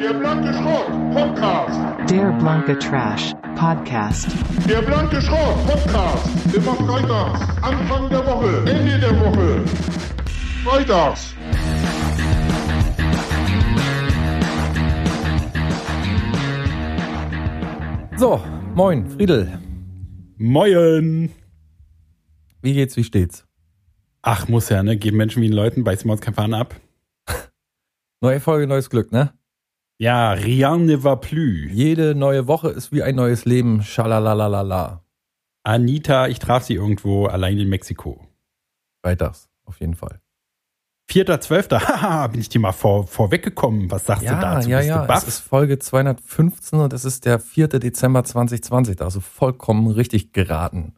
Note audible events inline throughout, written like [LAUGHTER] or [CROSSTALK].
Der blanke Schrott Podcast. Der blanke Trash Podcast. Der blanke Schrott Podcast. Immer freitags. Anfang der Woche. Ende der Woche. Freitags. So, moin, Friedel. Moin. Wie geht's, wie steht's? Ach, muss ja, ne? Geben Menschen wie den Leuten, beißen wir uns kein Fahren ab. [LAUGHS] Neue Folge, neues Glück, ne? Ja, rien ne va plus. Jede neue Woche ist wie ein neues Leben. Schalalalala. Anita, ich traf sie irgendwo allein in Mexiko. Freitags, auf jeden Fall. 4.12. [LAUGHS] Haha, bin ich dir mal vor, vorweggekommen. Was sagst du Ja, dazu? ja, Bist ja. du baff? Es ist Folge 215 und es ist der 4. Dezember 2020. Also vollkommen richtig geraten.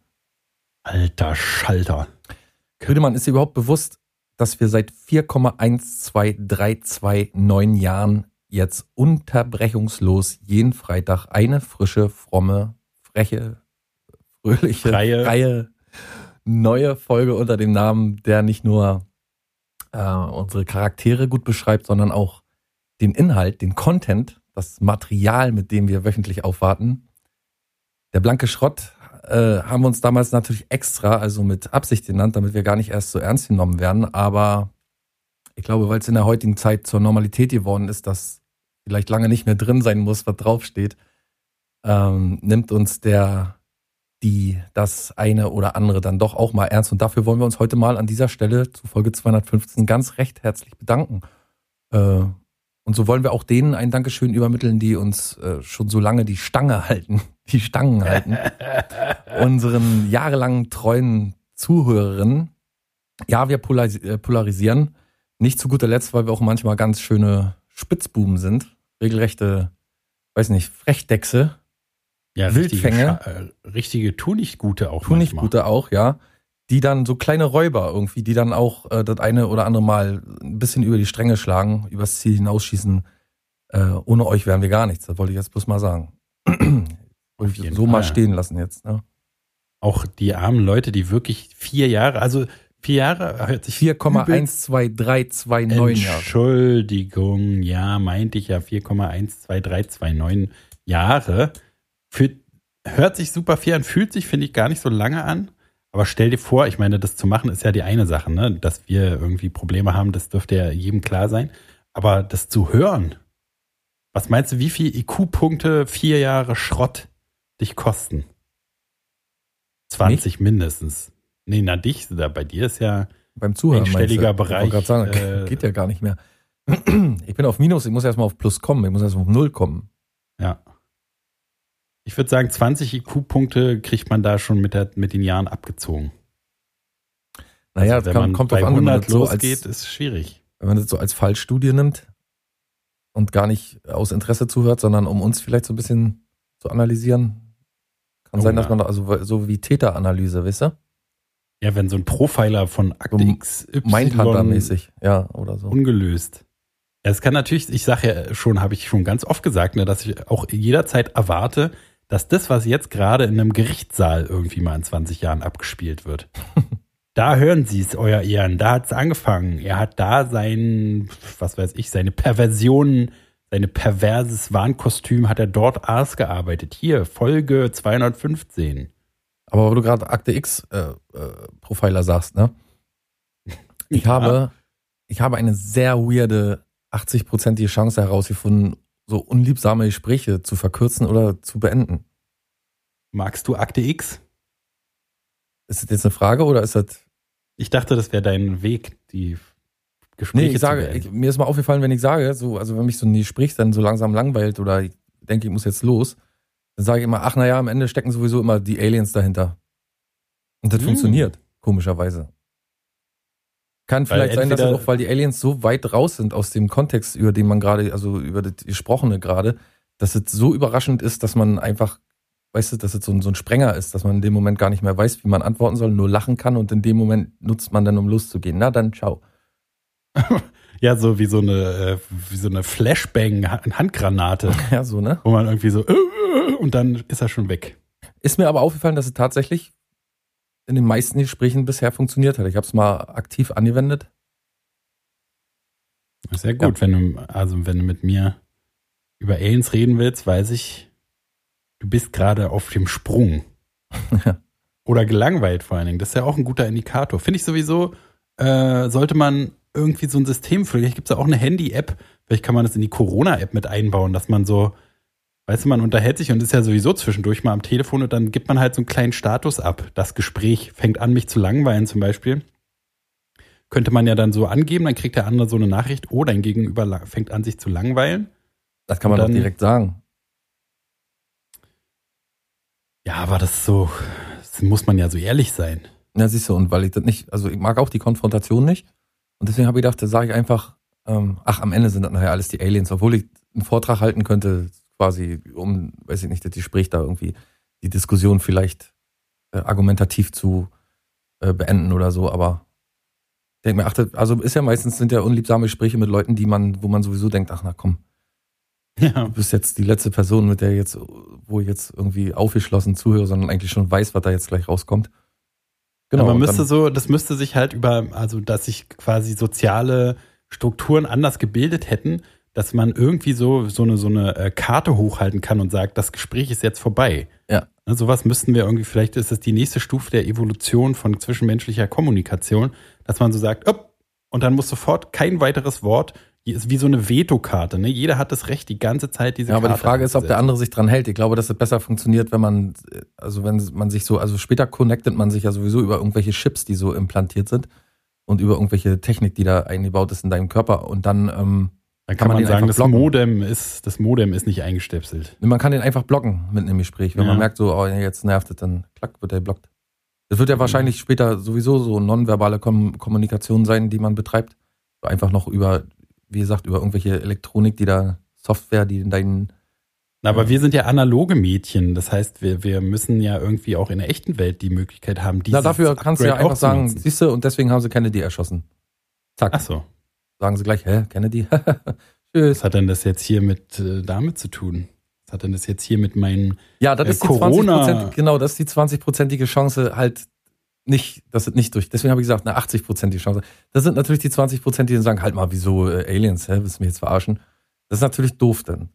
Alter Schalter. Friedemann, ist dir überhaupt bewusst, dass wir seit 4,12329 Jahren jetzt unterbrechungslos jeden Freitag eine frische, fromme, freche, fröhliche, Freie. freie neue Folge unter dem Namen, der nicht nur äh, unsere Charaktere gut beschreibt, sondern auch den Inhalt, den Content, das Material, mit dem wir wöchentlich aufwarten. Der blanke Schrott äh, haben wir uns damals natürlich extra, also mit Absicht genannt, damit wir gar nicht erst so ernst genommen werden. Aber ich glaube, weil es in der heutigen Zeit zur Normalität geworden ist, dass vielleicht lange nicht mehr drin sein muss, was draufsteht, ähm, nimmt uns der, die, das eine oder andere dann doch auch mal ernst. Und dafür wollen wir uns heute mal an dieser Stelle zu Folge 215 ganz recht herzlich bedanken. Äh, und so wollen wir auch denen ein Dankeschön übermitteln, die uns äh, schon so lange die Stange halten, [LAUGHS] die Stangen halten. [LAUGHS] Unseren jahrelangen treuen Zuhörerinnen. Ja, wir polaris äh, polarisieren. Nicht zu guter Letzt, weil wir auch manchmal ganz schöne Spitzbuben sind. Regelrechte, weiß nicht, Frechdechse. Ja, Wildfänge. Richtige, äh, richtige Tu-nicht-Gute auch Tun nicht manchmal. gute auch, ja. Die dann so kleine Räuber irgendwie, die dann auch äh, das eine oder andere Mal ein bisschen über die Stränge schlagen, übers Ziel hinausschießen. Äh, ohne euch wären wir gar nichts. Das wollte ich jetzt bloß mal sagen. [CLEARS THROAT] jeden so mal Fall. stehen lassen jetzt. Ne? Auch die armen Leute, die wirklich vier Jahre, also vier Jahre hört sich übelst- 4,12329 Jahre. Entschuldigung, ja, meinte ich ja 4,12329 Jahre. Für, hört sich super viel an, fühlt sich, finde ich, gar nicht so lange an. Aber stell dir vor, ich meine, das zu machen ist ja die eine Sache, ne? Dass wir irgendwie Probleme haben, das dürfte ja jedem klar sein. Aber das zu hören, was meinst du, wie viel IQ-Punkte vier Jahre Schrott dich kosten? 20 mindestens. Nee, na dich, da bei dir ist ja Beim Zuhören. Einstelliger Ich wollte Bereich, grad sagen, äh, [LAUGHS] geht ja gar nicht mehr. [CLEARS THROAT] Ich bin auf Minus, ich muss erstmal auf Plus kommen, ich muss erstmal auf Null kommen. Ja. Ich würde sagen, 20 IQ-Punkte kriegt man da schon mit, der, mit den Jahren abgezogen. Naja, Also das wenn kann, man kommt bei an, wenn man 100 das so losgeht, als, ist schwierig. wenn man das so als Fallstudie nimmt und gar nicht aus Interesse zuhört, sondern um uns vielleicht so ein bisschen zu analysieren. Kann Oh sein, dass man da, also so wie Täteranalyse, weißt du? Ja, wenn so ein Profiler von Akte So XY Mindhunter-mäßig, ja, oder so. ungelöst. Ja, es kann natürlich, ich sage ja schon, habe ich schon ganz oft gesagt, ne, dass ich auch jederzeit erwarte, dass das, was jetzt gerade in einem Gerichtssaal irgendwie mal in 20 Jahren abgespielt wird. [LAUGHS] da hören Sie es, euer Ehren, da hat es angefangen. Er hat da sein, was weiß ich, seine Perversionen, seine perverses Warnkostüm hat er dort ausgearbeitet. Hier, Folge 215. Aber wo du gerade Akte X äh, äh, Profiler sagst, ne? [LAUGHS] Ich Ja. habe, ich habe eine sehr weirde 80-prozentige Chance herausgefunden, so unliebsame Gespräche zu verkürzen oder zu beenden. Magst du Akte X? Ist das jetzt eine Frage oder ist das Ich dachte, das wäre dein Weg, die Gespräche Nee, ich sage, ich, mir ist mal aufgefallen, wenn ich sage, so, also wenn mich so ein Gespräch dann so langsam langweilt oder ich denke, ich muss jetzt los, dann sage ich immer, ach naja, am Ende stecken sowieso immer die Aliens dahinter. Und das Hm. funktioniert, komischerweise. Kann vielleicht sein, dass das entweder- auch, weil die Aliens so weit raus sind aus dem Kontext, über den man gerade, also über das Gesprochene gerade, dass es so überraschend ist, dass man einfach, weißt du, dass es so ein, so ein Sprenger ist, dass man in dem Moment gar nicht mehr weiß, wie man antworten soll, nur lachen kann und in dem Moment nutzt man dann, um loszugehen. Na dann, ciao. [LAUGHS] Ja, so wie so eine, äh, wie so eine Flashbang-Handgranate, [LAUGHS] Ja, so, ne? wo man irgendwie so äh, äh, und dann ist er schon weg. Ist mir aber aufgefallen, dass es tatsächlich in den meisten Gesprächen bisher funktioniert hat. Ich habe es mal aktiv angewendet. Sehr gut, wenn du, also wenn du mit mir über Aliens reden willst, weiß ich, du bist gerade auf dem Sprung. [LAUGHS] Oder gelangweilt vor allen Dingen. Das ist ja auch ein guter Indikator. Finde ich sowieso, äh, sollte man irgendwie so ein System für. Vielleicht gibt es ja auch eine Handy-App. Vielleicht kann man das in die Corona-App mit einbauen, dass man so, weißt du, man unterhält sich und ist ja sowieso zwischendurch mal am Telefon und dann gibt man halt so einen kleinen Status ab. Das Gespräch fängt an, mich zu langweilen zum Beispiel. Könnte man ja dann so angeben, dann kriegt der andere so eine Nachricht, oh, dein Gegenüber fängt an, sich zu langweilen. Das kann man Und doch dann- direkt sagen. Ja, aber das ist so, das muss man ja so ehrlich sein. Ja, siehst du, und weil ich das nicht, also ich mag auch die Konfrontation nicht. Und deswegen habe ich gedacht, da sage ich einfach, ähm, ach, am Ende sind das nachher alles die Aliens, obwohl ich einen Vortrag halten könnte, quasi, um, weiß ich nicht, das Gespräch da irgendwie, die Diskussion vielleicht äh, argumentativ zu äh, beenden oder so, aber ich denke mir, ach, das, also ist ja meistens sind ja unliebsame Gespräche mit Leuten, die man, wo man sowieso denkt, ach na komm, Ja. du bist jetzt die letzte Person, mit der jetzt, wo ich jetzt irgendwie aufgeschlossen zuhöre, sondern eigentlich schon weiß, was da jetzt gleich rauskommt. Genau, aber und müsste so, das müsste sich halt über, also dass sich quasi soziale Strukturen anders gebildet hätten, dass man irgendwie so so eine so eine äh, Karte hochhalten kann und sagt, das Gespräch ist jetzt vorbei. Ja. Ne, sowas müssten wir irgendwie, vielleicht ist das die nächste Stufe der Evolution von zwischenmenschlicher Kommunikation, dass man so sagt, op, und dann muss sofort kein weiteres Wort, ist wie so eine Vetokarte, ne? Jeder hat das Recht, die ganze Zeit diese Ja, aber die Karte Frage ist, ob der andere sich dran hält. Ich glaube, dass es besser funktioniert, wenn man, also wenn man sich so, also später connectet man sich ja sowieso über irgendwelche Chips, die so implantiert sind und über irgendwelche Technik, die da eingebaut ist in deinem Körper und dann, ähm, Dann kann kann man man sagen, das. Modem ist, das Modem ist nicht eingestöpselt. man kann den einfach blocken mit einem Gespräch. Wenn Ja. man merkt, so, oh, jetzt nervt es, dann klack, wird der blockt. Das wird ja wahrscheinlich später sowieso so nonverbale Kom Kommunikation sein, die man betreibt. Einfach noch über, wie gesagt, über irgendwelche Elektronik, die da Software, die in deinen Na, Aber wir sind ja analoge Mädchen. Das heißt, wir, wir müssen ja irgendwie auch in der echten Welt die Möglichkeit haben, dieses Na, dafür kannst du ja einfach sagen, siehst du, und deswegen haben sie Kennedy erschossen. Zack. Ach so. Sagen sie gleich, hä, Kennedy? [LAUGHS] Tschüss. Was hat denn das jetzt hier mit äh, damit zu tun? Was hat denn das jetzt hier mit meinen Ja, das Äh, ist die Corona- 20%, genau, das ist die 20-prozentige Chance halt nicht, das ist nicht durch. Deswegen habe ich gesagt, eine 80-prozentige Chance. Das sind natürlich die 20 Prozent, die dann sagen, halt mal, wieso äh, Aliens, hä, willst du mich jetzt verarschen? Das ist natürlich doof dann.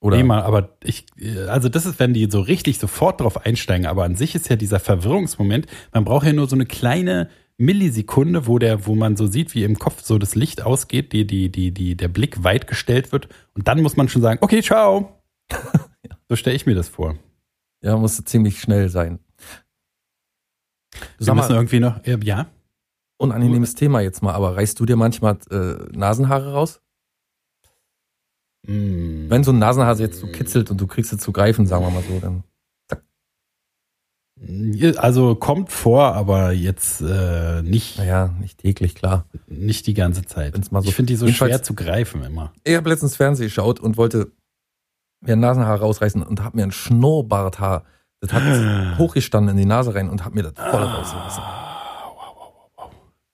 Oder? Nee, mal, aber ich, äh, also das ist, wenn die so richtig sofort drauf einsteigen, aber an sich ist ja dieser Verwirrungsmoment, man braucht ja nur so eine kleine Millisekunde, wo der, wo man so sieht, wie im Kopf so das Licht ausgeht, die, die, die, die, der Blick weit gestellt wird und dann muss man schon sagen, okay, ciao. [LAUGHS] So stelle ich mir das vor. Ja, muss ziemlich schnell sein. Du Wir müssen mal, irgendwie noch, äh, ja? unangenehmes Thema jetzt mal, aber reißt du dir manchmal äh, Nasenhaare raus? Hm. Wenn so ein Nasenhase jetzt so kitzelt und du kriegst es zu greifen, sagen wir mal so, dann. Also kommt vor, aber jetzt äh, nicht, Naja, nicht täglich, klar. nicht die ganze Zeit. So- ich finde die so schwer zu greifen immer. Ich habe letztens Fernsehen geschaut und wollte mir ein Nasenhaar rausreißen und habe mir ein Schnurrbarthaar, das hat hochgestanden in die Nase rein und habe mir das voll rausgerissen.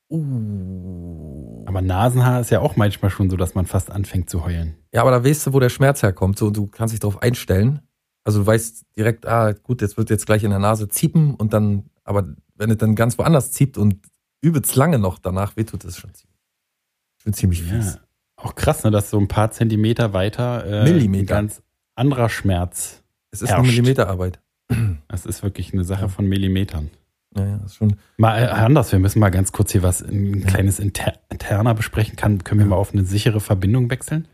Uh. Aber Nasenhaar ist ja auch manchmal schon so, dass man fast anfängt zu heulen. Ja, aber da weißt du, wo der Schmerz herkommt. So, du kannst dich darauf einstellen. Also du weißt direkt, ah, gut, jetzt wird jetzt gleich in der Nase ziepen und dann, aber wenn es dann ganz woanders zieht und übelst lange noch danach wehtut, das ist schon ziemlich, schon ziemlich fies. Ja. Auch krass, ne, dass so ein paar Zentimeter weiter äh, Millimeter. ein ganz anderer Schmerz. Es ist eine Herrscht. Millimeterarbeit. [CLEARS THROAT] Das ist wirklich eine Sache von Millimetern. Ja, ja, ist schon. Mal äh, anders, wir müssen mal ganz kurz hier was, ein kleines Inter interner besprechen. Kann, können wir mal auf eine sichere Verbindung wechseln?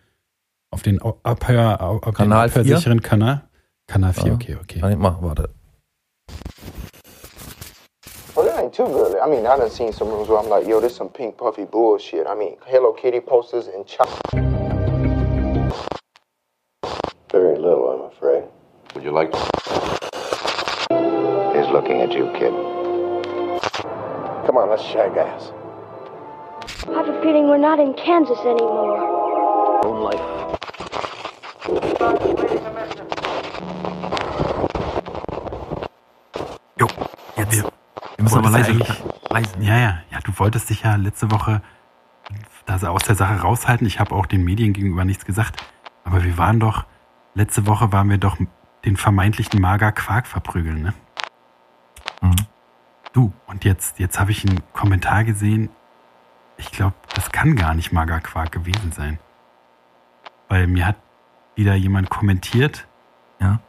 Auf den Abhör, Au- auf Kanal den abhörsicheren Kanal? Kanal 4, Ja. okay, okay. Kann ich machen, warte. Well, it ain't too good. I mean, I done seen some rooms where I'm like, yo, this some pink puffy bullshit. I mean, Hello Kitty posters and chop. Very little, I'm afraid. Would you like to? Looking at you, kid. Come on, let's shag ass. I have a feeling we're not in Kansas anymore. Moonlight. Jo, jetzt. Wir, wir müssen aber leise, leise. Ja, ja, ja, du wolltest dich ja letzte Woche da aus der Sache raushalten. Ich habe auch den Medien gegenüber nichts gesagt. Aber wir waren doch, letzte Woche waren wir doch den vermeintlichen Mager Quark verprügeln, ne? Mhm. Du, und jetzt, jetzt habe ich einen Kommentar gesehen. Ich glaube, das kann gar nicht Mager Quark gewesen sein. Weil mir hat wieder jemand kommentiert. Ja.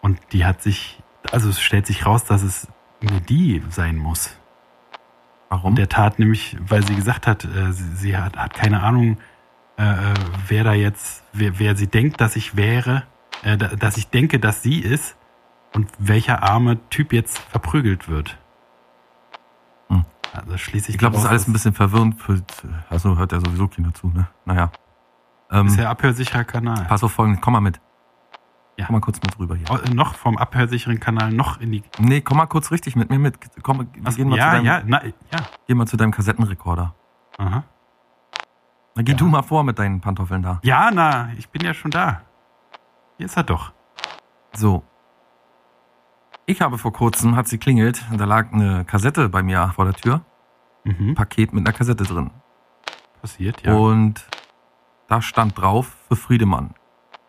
Und die hat sich, also es stellt sich raus, dass es nur die sein muss. Warum? Der tat nämlich, weil sie gesagt hat, äh, sie, sie hat, hat keine Ahnung, äh, äh, wer da jetzt, wer, wer sie denkt, dass ich wäre, äh, da- dass ich denke, dass sie ist und welcher arme Typ jetzt verprügelt wird. Hm. Also schließlich. ich glaube, das ist alles ein bisschen verwirrend. Für, also hört ja sowieso keiner zu, ne? Naja. Ähm, Ist ja abhörsicherer Kanal. pass auf folgendes, komm mal mit. Ja. Komm mal kurz mit rüber hier. Oh, noch vom abhörsicheren Kanal noch in die. Nee, komm mal kurz richtig mit mir mit. Komm, wir Was, gehen mal, zu ja, deinem, ja, na, ja. gehen mal zu deinem Kassettenrekorder. Aha. Na, geh Ja. du mal vor mit deinen Pantoffeln da. Ja, na, ich bin ja schon da. Hier ist er doch. So. Ich habe vor kurzem, hat sie klingelt, und da lag eine Kassette bei mir vor der Tür. Mhm. Ein Paket mit einer Kassette drin. Passiert, ja. Und da stand drauf für Friedemann.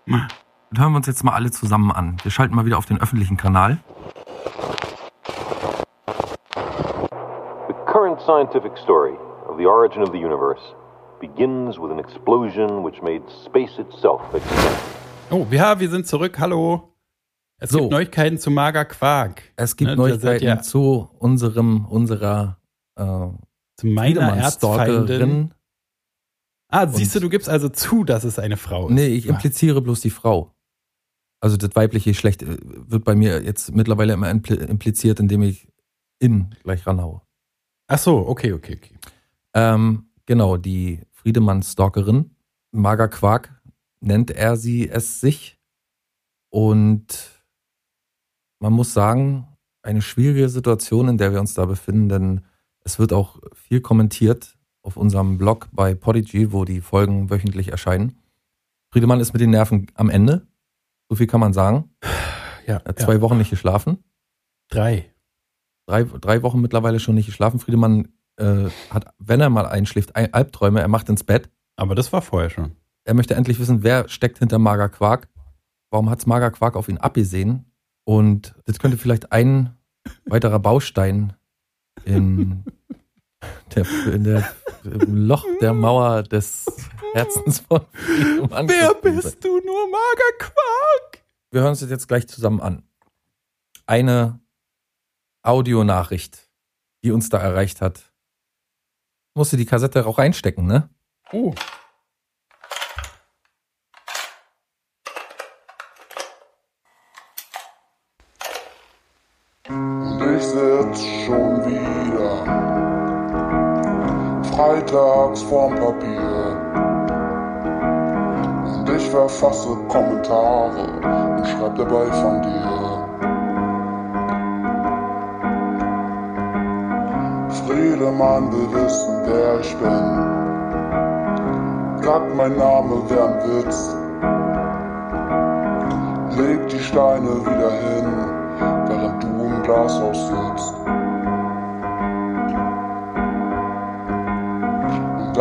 Hm. Dann hören wir uns jetzt mal alle zusammen an. Wir schalten mal wieder auf den öffentlichen Kanal. The current scientific story of the origin of the universe begins with an explosion which made space itself extinct. Oh, ja, wir sind zurück. Hallo. Es So. gibt Neuigkeiten zu Mager Quark. Es gibt Ne, Neuigkeiten ihr- zu unserem, unserer äh, Zu meiner. Erzfeindin. Ah, siehst du, du gibst also zu, dass es eine Frau ist. Nee, ich impliziere bloß die Frau. Also das weibliche Geschlecht äh, wird bei mir jetzt mittlerweile immer impli- impliziert, indem ich in gleich ranhaue. Ach so, okay, okay, okay. Ähm, genau, die Friedemann-Stalkerin, Mager Quark, nennt er sie es sich. Und man muss sagen, eine schwierige Situation, in der wir uns da befinden, denn es wird auch viel kommentiert auf unserem Blog bei Podigy, wo die Folgen wöchentlich erscheinen. Friedemann ist mit den Nerven am Ende. So viel kann man sagen. Ja, Er hat zwei Wochen nicht geschlafen. drei. Drei, drei Wochen mittlerweile schon nicht geschlafen. Friedemann äh, hat, wenn er mal einschläft, Ein- Albträume. Er macht ins Bett. Aber das war vorher schon. Er möchte endlich wissen, wer steckt hinter Mager Quark. Warum hat's Mager Quark auf ihn abgesehen? Und das könnte vielleicht ein weiterer Baustein in der, in der im Loch der Mauer des Herzens von Wer bist du nur, Mager Quark? Wir hören uns das jetzt gleich zusammen an. Eine Audionachricht, die uns da erreicht hat. Musste die Kassette auch reinstecken, ne? Oh. Freitags vorm Papier. Und ich verfasse Kommentare und schreib dabei von dir. Friedemann will wissen, wer ich bin. Sagt mein Name wär Witz. Leg die Steine wieder hin während du im Glashaus sitzt.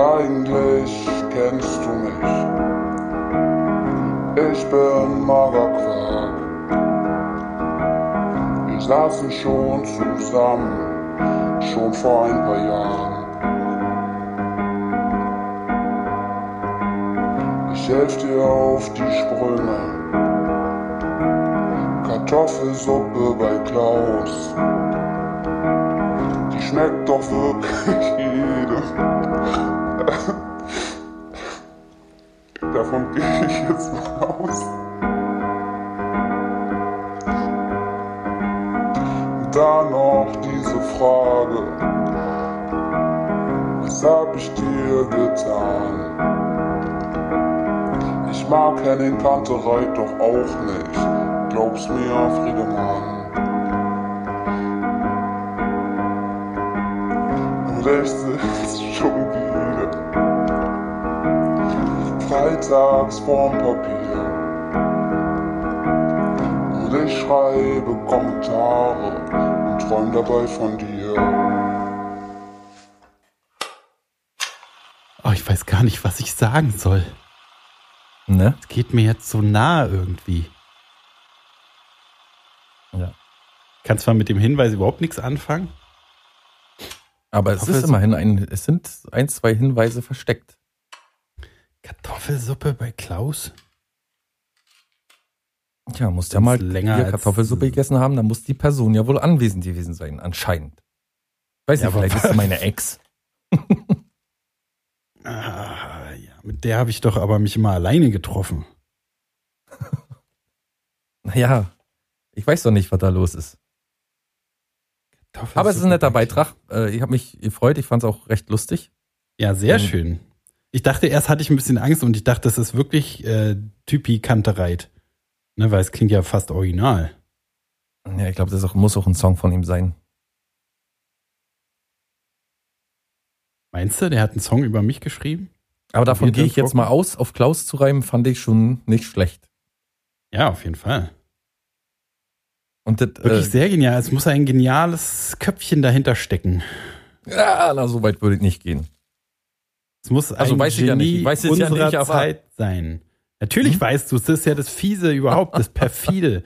Eigentlich kennst du mich. Ich bin Quark. Wir saßen schon zusammen, schon vor ein paar Jahren. Ich helf dir auf die Sprünge. Kartoffelsuppe bei Klaus. Die schmeckt doch wirklich [LAUGHS] jedem. Davon [LAUGHS] gehe ich jetzt mal aus. Dann noch diese Frage. Was hab ich dir getan? Ich mag Henning Kantereit doch auch nicht. Glaub's mir, Friedemann. Und ich sitz schon freitags vorm Papier. Und ich schreibe Kommentare und träum dabei von dir. Oh, ich weiß gar nicht, was ich sagen soll. Ne? Es geht mir jetzt so nah irgendwie. Ja. Kann zwar mit dem Hinweis überhaupt nichts anfangen. Aber es ist Kartoffelsuppe. immerhin ein, es sind ein, zwei Hinweise versteckt. Kartoffelsuppe bei Klaus? Tja, muss ja mal länger Kartoffelsuppe gegessen haben, dann muss die Person ja wohl anwesend gewesen sein, anscheinend. Weiß Ja, nicht, vielleicht ist es meine Ex. [LAUGHS] Ah, ja, mit der habe ich doch aber mich immer alleine getroffen. [LAUGHS] Naja, ich weiß doch nicht, was da los ist. Aber es ist ein netter Beitrag. Äh, Ich habe mich gefreut, ich fand es auch recht lustig. Ja, sehr Mhm. schön. Ich dachte, erst hatte ich ein bisschen Angst und ich dachte, das ist wirklich äh, Typi Kantereit. Ne, weil es klingt ja fast original. Ja, ich glaube, das auch, muss auch ein Song von ihm sein. Meinst du, der hat einen Song über mich geschrieben? Aber davon gehe ich jetzt mal aus. Auf Klaus zu reimen, fand ich schon nicht schlecht. Ja, auf jeden Fall. Und das, Wirklich äh, sehr genial. Es muss ein geniales Köpfchen dahinter stecken. ja, na, so weit würde ich nicht gehen. Es muss Also ein weiß ich ja Genie nicht. Ich weiß es ja unserer nicht, aber- Zeit sein. Natürlich Hm? weißt du, es ist ja das Fiese überhaupt, das [LAUGHS] Perfide,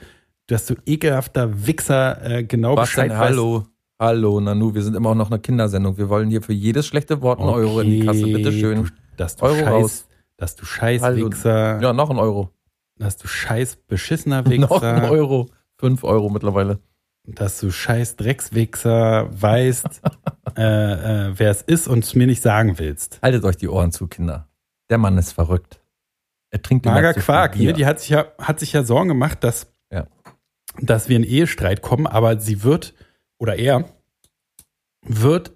dass du ekelhafter Wichser äh, genau Was Bescheid denn? Hallo, hallo, Nanu, wir sind immer auch noch eine Kindersendung. Wir wollen hier für jedes schlechte Wort einen Euro in die Kasse, Okay, bitteschön. Du, dass du Euro scheiß, raus. dass du scheiß Hallo. Wichser, Ja, noch ein Euro. dass du scheiß beschissener [LAUGHS] Noch ein Wichser, Euro. Fünf Euro mittlerweile. Dass du scheiß Dreckswichser weißt, [LAUGHS] äh, äh, wer es ist und es mir nicht sagen willst. Haltet euch die Ohren zu, Kinder. Der Mann ist verrückt. Er trinkt Mager Quark, ne? die hat sich ja, hat sich ja Sorgen gemacht, dass, Ja. dass wir in Ehestreit kommen, aber sie wird, oder er, wird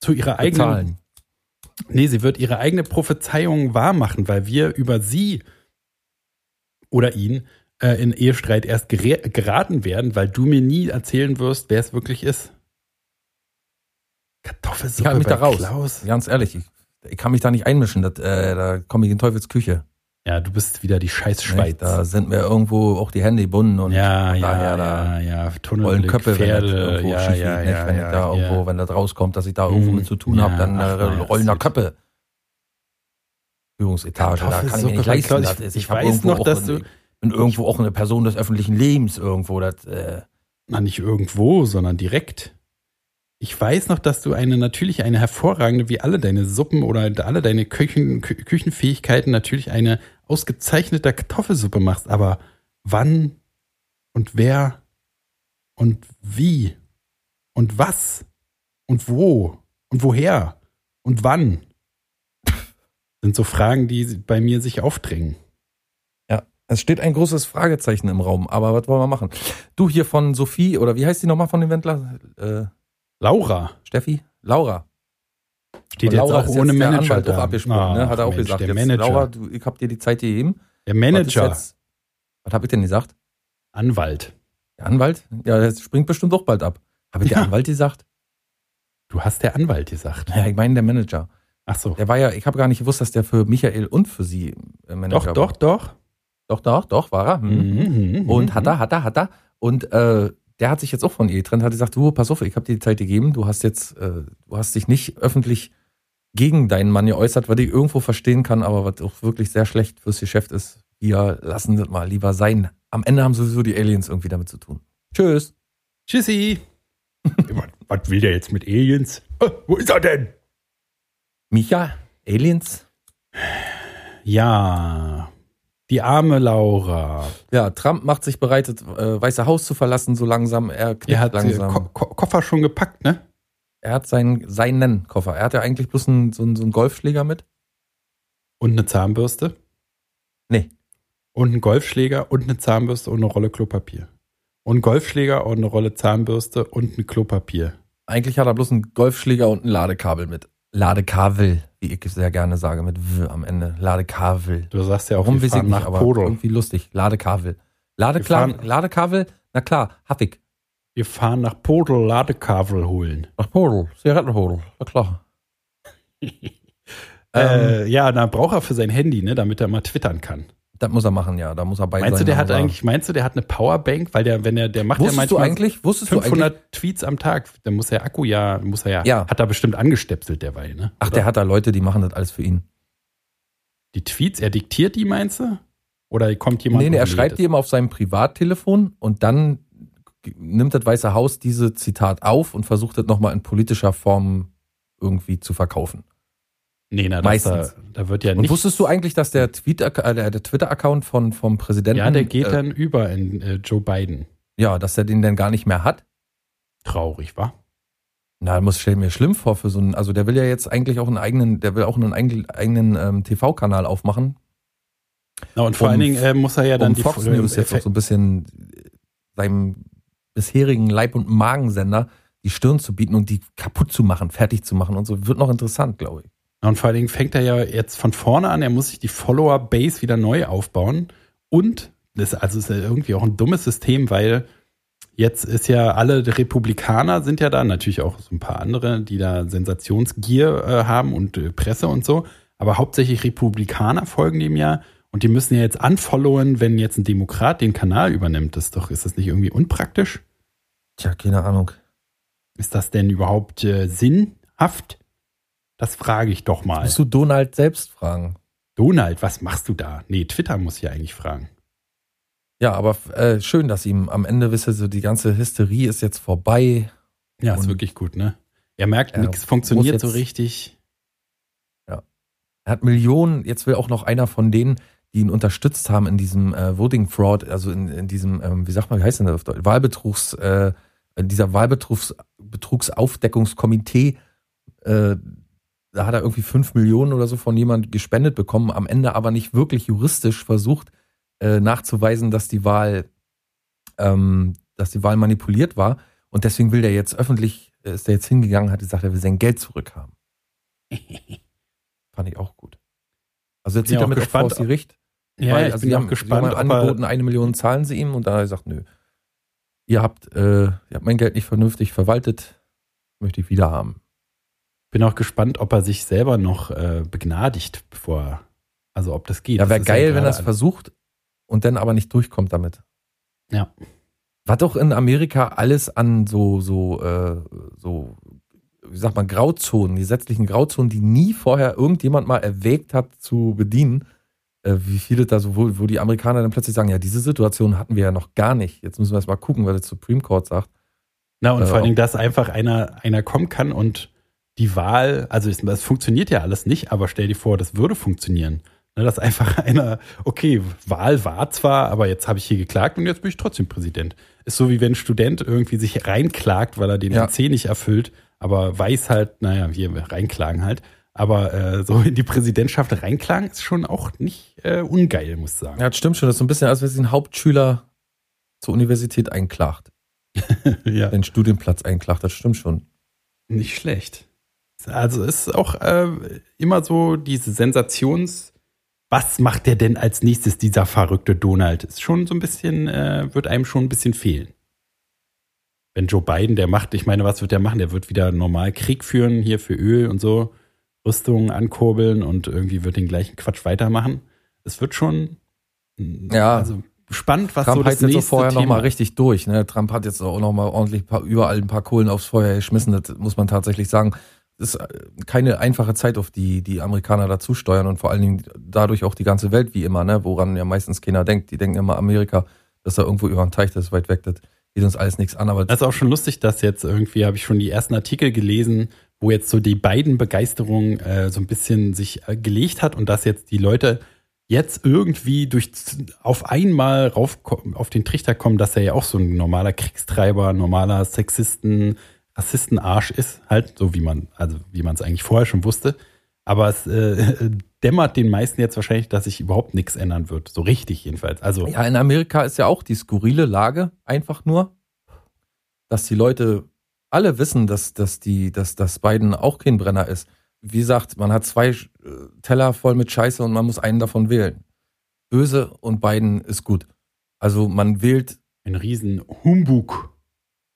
zu ihrer eigenen, Bezahlen. nee, sie wird ihre eigene Prophezeiung wahrmachen, weil wir über sie oder ihn äh, in Ehestreit erst geraten werden, weil du mir nie erzählen wirst, wer es wirklich ist. Ich Kartoffelsuppe halte mich da raus. Klaus. Ganz ehrlich, ich, ich kann mich da nicht einmischen. Das, äh, da komme ich in Teufels Küche. Ja, du bist wieder die Scheißschweiz. Da sind mir irgendwo auch die Hände gebunden und ja, von ja, daher ja, da ja, wollen Tunnelblick, Köpfe, wenn Pferde, irgendwo ja, ja, nicht? ja, wenn ja, ich da ja. irgendwo, wenn das rauskommt, dass ich da irgendwo Mhm. mit zu tun Ja, habe, dann ach, äh, rollen da Köpfe. Führungsetage, da kann ich mir nicht leisten. Ich- ich weiß noch, dass du- bin irgendwo auch eine Person des öffentlichen Lebens irgendwo. Das, äh, Na, nicht irgendwo, sondern direkt. Ich weiß noch, dass du eine natürlich eine hervorragende, wie alle deine Suppen oder alle deine Küchen, Kü Küchenfähigkeiten natürlich eine ausgezeichnete Kartoffelsuppe machst. Aber wann und wer und wie und was und wo und woher und wann [LAUGHS] sind so Fragen, die bei mir sich aufdrängen. Es steht ein großes Fragezeichen im Raum, aber was wollen wir machen? Du hier von Sophie, oder wie heißt die nochmal von dem Wendler? Äh, Laura Steffi? Laura. steht Und Laura jetzt auch ohne jetzt der Manager Anwalt auch da. abgesprochen, ne? Hat er auch Mensch, gesagt. Der Jetzt, Manager. Laura, du, ich hab dir die Zeit gegeben. der Was, Manager. jetzt, was habe ich denn gesagt? Anwalt. Der Anwalt? Ja, der springt bestimmt auch bald ab. Habe ich Ja. der Anwalt gesagt? Du hast der Anwalt gesagt. Ja, ich meine der Manager. Ach so. Der war ja, ich habe gar nicht gewusst, dass der für Michael und für sie äh, Manager Doch, war. doch, doch. Doch, doch, doch, war er. Hm. Mhm, Und mhm. hat er, hat er, hat er. Und äh, der hat sich jetzt auch von ihr getrennt, hat gesagt, du, pass auf, ich habe dir die Zeit gegeben, du hast jetzt, äh, du hast dich nicht öffentlich gegen deinen Mann geäußert, was ich irgendwo verstehen kann, aber was auch wirklich sehr schlecht fürs Geschäft ist. Wir lassen das mal lieber sein. Am Ende haben sowieso die Aliens irgendwie damit zu tun. Tschüss. Tschüssi. [LAUGHS] was, was will der jetzt mit Aliens? Äh, wo ist er denn? Micha, Aliens? Ja. Die arme Laura. Ja, Trump macht sich bereit, das äh, Weiße Haus zu verlassen, so langsam. Er Er hat den langsam. Ko Ko Koffer schon gepackt, ne? er hat seinen, seinen Koffer. Er hat ja eigentlich bloß einen, so, einen, so einen Golfschläger mit. Und eine Zahnbürste. Nee. Und einen Golfschläger und eine Zahnbürste und eine Rolle Klopapier. Und einen Golfschläger und eine Rolle Zahnbürste und ein Klopapier. Eigentlich hat er bloß einen Golfschläger und ein Ladekabel mit. Ladekabel, wie ich sehr gerne sage, mit W am Ende. Ladekabel. Du sagst ja auch, Warum wir fahren nicht, nach aber Podel. irgendwie lustig. Ladekabel. Wir fahren- Ladekabel? Na klar, hab ich. Wir fahren nach Podel Ladekabel holen. Ach, Hodel, Zigarettenhodel. Na klar. [LAUGHS] Ähm, Äh, ja, da braucht er für sein Handy, ne, damit er mal twittern kann. Das muss er machen, ja. Da muss er bei Meinst du, sein. der hat eigentlich, meinst du, der hat eine Powerbank? Weil der, wenn er, der macht ja Wusstest du manchmal eigentlich, wusstest du eigentlich, 500 Tweets am Tag. Dann muss der Akku ja, muss er ja, Ja. hat er bestimmt angestepselt derweil, ne? ach, Oder? der hat da Leute, die machen das alles für ihn. die Tweets, er diktiert die, meinst du? Oder kommt jemand? Nee, nee, er schreibt die immer auf seinem Privattelefon und dann nimmt das Weiße Haus diese Zitat auf und versucht das nochmal in politischer Form irgendwie zu verkaufen. Nee, na, das Meistens. Da, da wird ja Und nicht. wusstest du eigentlich, dass der, Tweet, äh, der, Twitter-Account von, vom Präsidenten. ja, der geht äh, dann über in äh, Joe Biden. Ja, dass er den dann gar nicht mehr hat? Traurig, wa? Na, muss stell mir schlimm vor für so einen, also der will ja jetzt eigentlich auch einen eigenen, der will auch einen eigenen, eigenen ähm, TV-Kanal aufmachen. Na, und vor Um- allen Dingen äh, muss er ja dann um die Fox äh, News jetzt auch so ein bisschen seinem bisherigen Leib- und Magensender die Stirn zu bieten und die kaputt zu machen, fertig zu machen und so. Wird noch interessant, glaube ich. Und vor allen Dingen fängt er ja jetzt von vorne an, er muss sich die Follower-Base wieder neu aufbauen. Und das also ist ja irgendwie auch ein dummes System, weil jetzt ist ja alle Republikaner sind ja da, natürlich auch so ein paar andere, die da Sensationsgier äh, haben und äh, Presse und so. Aber hauptsächlich Republikaner folgen dem ja und die müssen ja jetzt unfollowen, wenn jetzt ein Demokrat den Kanal übernimmt. Das ist doch, ist das nicht irgendwie unpraktisch? Tja, keine Ahnung. Ist das denn überhaupt äh, sinnhaft? Das frage ich doch mal. Musst du Donald selbst fragen. Donald, was machst du da? Nee, Twitter muss ich ja eigentlich fragen. Ja, aber äh, schön, dass ihm am Ende wisse, so die ganze Hysterie ist jetzt vorbei. Ja, ist wirklich gut, ne? Er merkt, Er nichts funktioniert muss so jetzt- richtig. Er hat Millionen, jetzt will auch noch einer von denen, die ihn unterstützt haben in diesem äh, Voting Fraud, also in, in diesem, ähm, wie sagt man, wie heißt denn das auf Deutsch? Wahlbetrugs, äh, dieser Wahlbetrugs Betrugsaufdeckungskomitee, äh, da hat er irgendwie fünf Millionen oder so von jemand gespendet bekommen, am Ende aber nicht wirklich juristisch versucht äh, nachzuweisen, dass die Wahl, ähm, dass die Wahl manipuliert war. Und deswegen will der jetzt öffentlich, äh, ist der jetzt hingegangen, hat gesagt, er will sein Geld zurückhaben. [LAUGHS] Fand ich auch gut. Also jetzt ja er mit auf gespannt, Faust Gericht. Ja, weil, also bin die haben, gespannt, die ob haben angeboten, eine Million zahlen sie ihm und da hat er gesagt, nö. Ihr habt, äh, ihr habt mein Geld nicht vernünftig verwaltet, möchte ich wieder haben. Bin auch gespannt, ob er sich selber noch äh, begnadigt, bevor, also ob das geht. Ja, wäre geil, wenn gerade er es versucht und dann aber nicht durchkommt damit. Ja. Was doch in Amerika alles an so, so, äh, so, wie sagt man, Grauzonen, gesetzlichen Grauzonen, die nie vorher irgendjemand mal erwägt hat zu bedienen, äh, wie viele da so, wo, wo die Amerikaner dann plötzlich sagen, ja, diese Situation hatten wir ja noch gar nicht. Jetzt müssen wir erst mal gucken, was der Supreme Court sagt. Na, und Äh, vor allen Dingen, dass einfach einer, einer kommen kann und die Wahl, also es, funktioniert ja alles nicht, aber stell dir vor, das würde funktionieren. Ne, dass einfach [LAUGHS] einer, okay, Wahl war zwar, aber jetzt habe ich hier geklagt und jetzt bin ich trotzdem Präsident. Ist so wie wenn ein Student irgendwie sich reinklagt, weil er den Ja. Nicht erfüllt, aber weiß halt, naja, wir reinklagen halt. Aber äh, so in die Präsidentschaft reinklagen ist schon auch nicht äh, ungeil, muss ich sagen. Ja, das stimmt schon. Das ist so ein bisschen, als wenn sich ein Hauptschüler zur Universität einklagt, [LAUGHS] ja. den Studienplatz einklagt. Das stimmt schon. Nicht schlecht. Also es ist auch äh, immer so diese Sensations, was macht der denn als nächstes, dieser verrückte Donald? Ist schon so ein bisschen, äh, wird einem schon ein bisschen fehlen. Wenn Joe Biden, der macht, ich meine, was wird der machen? Der wird wieder normal Krieg führen, hier für Öl und so, Rüstungen ankurbeln und irgendwie wird den gleichen Quatsch weitermachen. Es wird schon, Ja. also spannend, was Trump so das heizt jetzt auch nächste vorher Thema nochmal richtig durch. Ne? Trump hat jetzt auch nochmal ordentlich paar, überall ein paar Kohlen aufs Feuer geschmissen. Das muss man tatsächlich sagen. Ist äh, keine einfache Zeit, auf die die Amerikaner dazu steuern und vor allen Dingen dadurch auch die ganze Welt, wie immer, ne? woran ja meistens keiner denkt. Die denken immer Amerika, dass da irgendwo über den Teich, das ist weit weg, das geht uns alles nichts an. Aber Das ist auch schon lustig, dass jetzt irgendwie, habe ich schon die ersten Artikel gelesen, wo jetzt so die beiden Begeisterung äh, so ein bisschen sich äh, gelegt hat und dass jetzt die Leute jetzt irgendwie durch auf einmal rauf auf den Trichter kommen, dass er ja auch so ein normaler Kriegstreiber, normaler Sexisten, Rassistenarsch ist, halt so wie man, also wie man es eigentlich vorher schon wusste. Aber es äh, [LAUGHS] dämmert den meisten jetzt wahrscheinlich, dass sich überhaupt nichts ändern wird. So richtig jedenfalls. Also Ja, in Amerika ist ja auch die skurrile Lage einfach nur, dass die Leute alle wissen, dass, dass, die, dass, dass Biden auch kein Brenner ist. Wie gesagt, man hat zwei äh, Teller voll mit Scheiße und man muss einen davon wählen. Böse und Biden ist gut. Also man wählt, ein riesen Humbug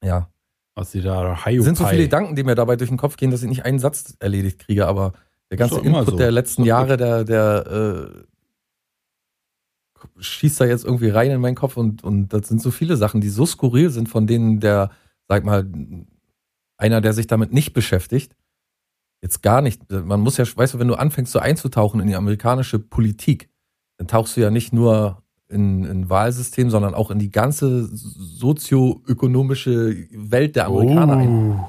ja. Aus dieser Es sind so viele Gedanken, die mir dabei durch den Kopf gehen, dass ich nicht einen Satz erledigt kriege, aber der ganze Input so. der letzten Jahre, der, der äh, schießt da jetzt irgendwie rein in meinen Kopf und, und das sind so viele Sachen, die so skurril sind, von denen der, sag mal, einer, der sich damit nicht beschäftigt, jetzt gar nicht, man muss ja, weißt du, wenn du anfängst so einzutauchen in die amerikanische Politik, dann tauchst du ja nicht nur in, in Wahlsystem, sondern auch in die ganze sozioökonomische Welt der Amerikaner ein. Oh.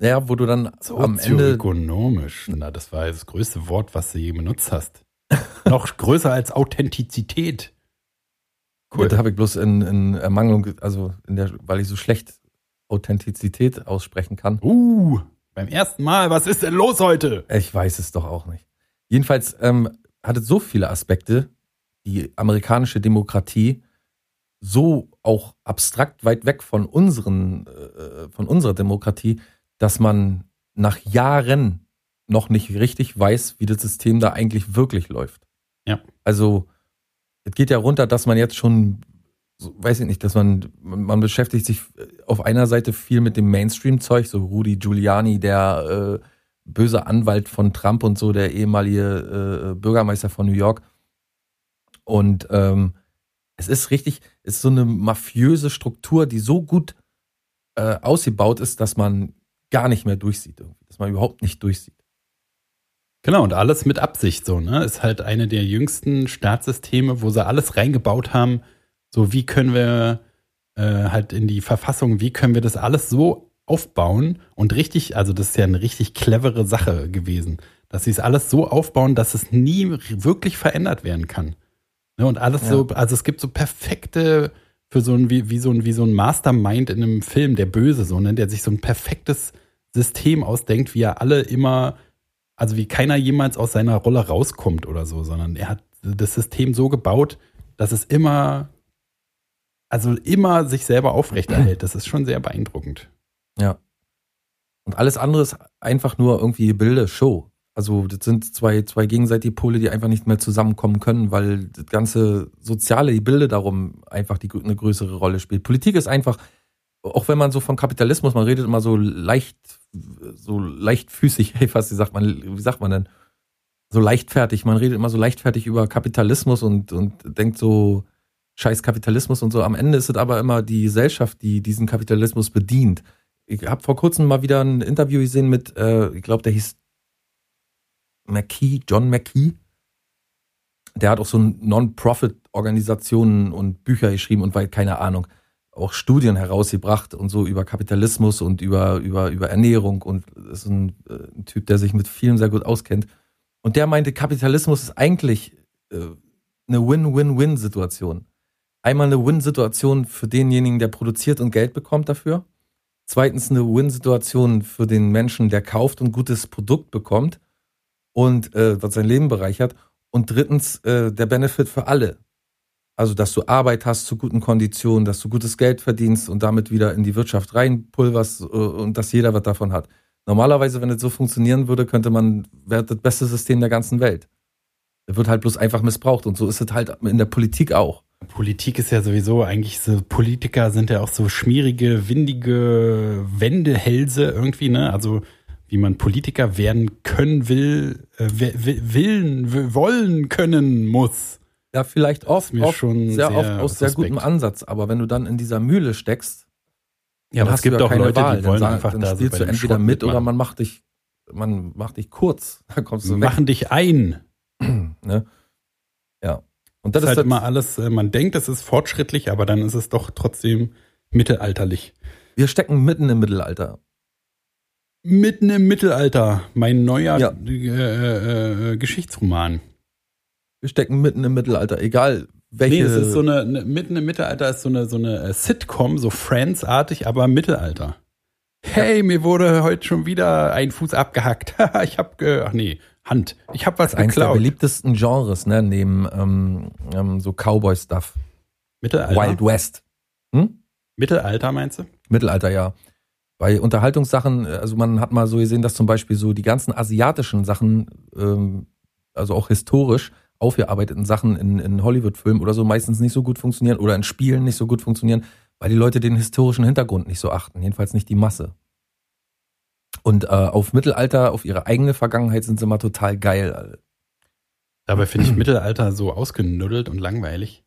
Ja, wo du dann am Ende. Sozioökonomisch. Na, das war das größte Wort, was du je benutzt hast. [LAUGHS] Noch größer als Authentizität. Cool. Das habe ich bloß in, in Ermangelung, also in der, weil ich so schlecht Authentizität aussprechen kann. Uh, beim ersten Mal, was ist denn los heute? Ich weiß es doch auch nicht. Jedenfalls ähm, hat es so viele Aspekte, die amerikanische Demokratie, so auch abstrakt weit weg von unseren, äh, von unserer Demokratie, dass man nach Jahren noch nicht richtig weiß, wie das System da eigentlich wirklich läuft. Ja. Also, es geht ja runter, dass man jetzt schon, weiß ich nicht, dass man, man beschäftigt sich auf einer Seite viel mit dem Mainstream-Zeug, so Rudy Giuliani, der äh, böse Anwalt von Trump und so, der ehemalige äh, Bürgermeister von New York. Und ähm, es ist richtig, es ist so eine mafiöse Struktur, die so gut äh, ausgebaut ist, dass man gar nicht mehr durchsieht, irgendwie, dass man überhaupt nicht durchsieht. Genau, und alles mit Absicht so, ne? Ist halt eine der jüngsten Staatssysteme, wo sie alles reingebaut haben. So, wie können wir äh, halt in die Verfassung, wie können wir das alles so aufbauen und richtig, also das ist ja eine richtig clevere Sache gewesen, dass sie es alles so aufbauen, dass es nie wirklich verändert werden kann. Ne? Und alles Ja. so, also es gibt so perfekte, für so ein, wie, wie so ein, wie so ein Mastermind in einem Film, der Böse, so, ne? der sich so ein perfektes System ausdenkt, wie er alle immer, also wie keiner jemals aus seiner Rolle rauskommt oder so, sondern er hat das System so gebaut, dass es immer, also immer sich selber aufrechterhält. [LAUGHS] Das ist schon sehr beeindruckend. Ja. Und alles andere ist einfach nur irgendwie Bilder, Show. Also das sind zwei, zwei gegenseitige Pole, die einfach nicht mehr zusammenkommen können, weil das ganze soziale, die Bilder darum einfach die, eine größere Rolle spielt. Politik ist einfach, auch wenn man so von Kapitalismus, man redet immer so leicht, so leichtfüßig, [LAUGHS] hey, wie sagt man, wie sagt man denn? So leichtfertig, man redet immer so leichtfertig über Kapitalismus und, und denkt so, scheiß Kapitalismus und so. Am Ende ist es aber immer die Gesellschaft, die diesen Kapitalismus bedient. Ich habe vor kurzem mal wieder ein Interview gesehen mit, äh, ich glaube, der hieß McKee, John McKee. Der hat auch so Non-Profit-Organisationen und Bücher geschrieben und weil, keine Ahnung, auch Studien herausgebracht und so über Kapitalismus und über, über, über Ernährung und ist ein, äh, ein Typ, der sich mit vielen sehr gut auskennt. Und der meinte, Kapitalismus ist eigentlich äh, eine Win-Win-Win-Situation. Einmal eine Win-Situation für denjenigen, der produziert und Geld bekommt dafür. Zweitens eine Win-Situation für den Menschen, der kauft und gutes Produkt bekommt und äh, was sein Leben bereichert. Und drittens äh, der Benefit für alle. Also, dass du Arbeit hast zu guten Konditionen, dass du gutes Geld verdienst und damit wieder in die Wirtschaft reinpulverst äh, und dass jeder was davon hat. Normalerweise, wenn das so funktionieren würde, könnte man, wäre das beste System der ganzen Welt. Er wird halt bloß einfach missbraucht und so ist es halt in der Politik auch. Politik ist ja sowieso eigentlich so, Politiker sind ja auch so schmierige, windige Wendehälse irgendwie, ne? Also wie man Politiker werden können will, äh, wi- wi- willen, wi- wollen können muss. Ja, vielleicht oft, mir oft schon sehr, sehr oft aus sehr suspekt. gutem Ansatz, aber wenn du dann in dieser Mühle steckst, Ja, dann aber hast es gibt du ja auch keine Leute, Wahl. die Dann wollen sag- einfach dann da so spielst bei du entweder Schrott mit oder man macht dich, man macht dich kurz. [LAUGHS] Da kommst du weg. machen dich ein. [CLEARS THROAT] Ne? Ja. Und Das das ist halt das, immer alles, äh, man denkt, es ist fortschrittlich, aber dann ist es doch trotzdem mittelalterlich. wir stecken mitten im Mittelalter. Mitten im Mittelalter, mein neuer Ja. äh, äh, äh, Geschichtsroman. Wir stecken mitten im Mittelalter, egal welche. Nee, es ist so eine, eine mitten im Mittelalter ist so eine so eine äh, Sitcom, so Friends-artig, aber Mittelalter. Hey, mir wurde heute schon wieder ein Fuß abgehackt. [LAUGHS] ich hab, ge ach nee, Hand. Ich hab was eins der geklaut. beliebtesten Genres, ne, neben ähm, ähm, so Cowboy-Stuff. Mittelalter. Wild West. Hm? Mittelalter meinst du? Mittelalter, ja. Bei Unterhaltungssachen, also man hat mal so gesehen, dass zum Beispiel so die ganzen asiatischen Sachen, ähm, also auch historisch aufgearbeiteten Sachen in, in Hollywood-Filmen oder so meistens nicht so gut funktionieren oder in Spielen nicht so gut funktionieren, weil die Leute den historischen Hintergrund nicht so achten, jedenfalls nicht die Masse. Und äh, auf Mittelalter, auf ihre eigene Vergangenheit sind sie immer total geil. Dabei finde ich Mittelalter so ausgenuddelt und langweilig.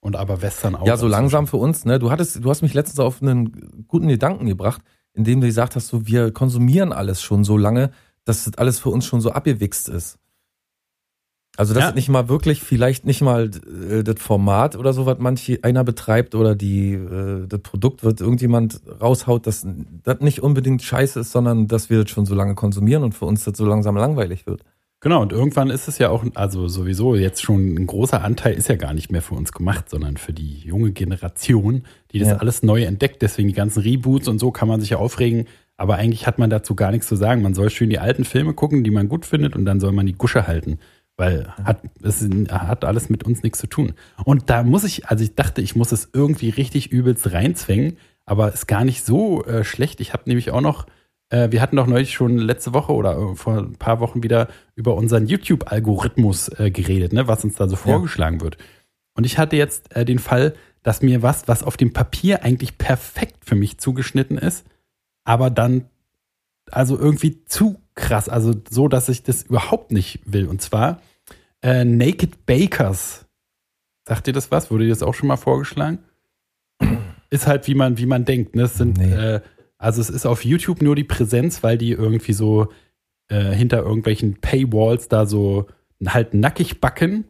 Und aber Western auch. Ja, so langsam für uns, ne? Du hattest, du hast mich letztens auf einen guten Gedanken gebracht, indem du gesagt hast, so wir konsumieren alles schon so lange, dass das alles für uns schon so abgewichst ist. Also das Ja. ist nicht mal wirklich, vielleicht nicht mal äh, das Format oder so, was manch einer betreibt oder die äh, das Produkt, was irgendjemand raushaut, dass das nicht unbedingt scheiße ist, sondern dass wir das schon so lange konsumieren und für uns das so langsam langweilig wird. Genau, und irgendwann ist es ja auch, also sowieso jetzt schon ein großer Anteil ist ja gar nicht mehr für uns gemacht, sondern für die junge Generation, die das Ja. alles neu entdeckt. Deswegen die ganzen Reboots und so kann man sich ja aufregen. Aber eigentlich hat man dazu gar nichts zu sagen. Man soll schön die alten Filme gucken, die man gut findet, und dann soll man die Gusche halten. Weil hat, es hat alles mit uns nichts zu tun. Und da muss ich, also ich dachte, ich muss es irgendwie richtig übelst reinzwängen, aber ist gar nicht so äh, schlecht. Ich habe nämlich auch noch äh, wir hatten doch neulich schon letzte Woche oder äh, vor ein paar Wochen wieder über unseren YouTube-Algorithmus äh, geredet, ne, was uns da so vorgeschlagen wird. Und ich hatte jetzt äh, den Fall, dass mir was, was auf dem Papier eigentlich perfekt für mich zugeschnitten ist, aber dann also irgendwie zu krass, also so, dass ich das überhaupt nicht will. Und zwar äh, Naked Bakers. Sagt dir das was? Wurde dir das auch schon mal vorgeschlagen? Ist halt, wie man, wie man denkt. Ne? Es sind, Nee. äh, also es ist auf YouTube nur die Präsenz, weil die irgendwie so äh, hinter irgendwelchen Paywalls da so halt nackig backen.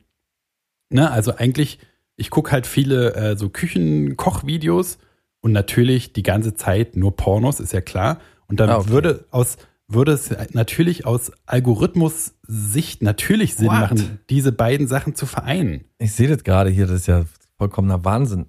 Ne? Also eigentlich, ich gucke halt viele äh, so Küchenkochvideos und natürlich die ganze Zeit nur Pornos, ist ja klar. Und dann Ah, okay. würde aus würde es natürlich aus Algorithmus-Sicht natürlich Sinn What? machen, diese beiden Sachen zu vereinen. Ich sehe das gerade hier, das ist ja vollkommener Wahnsinn.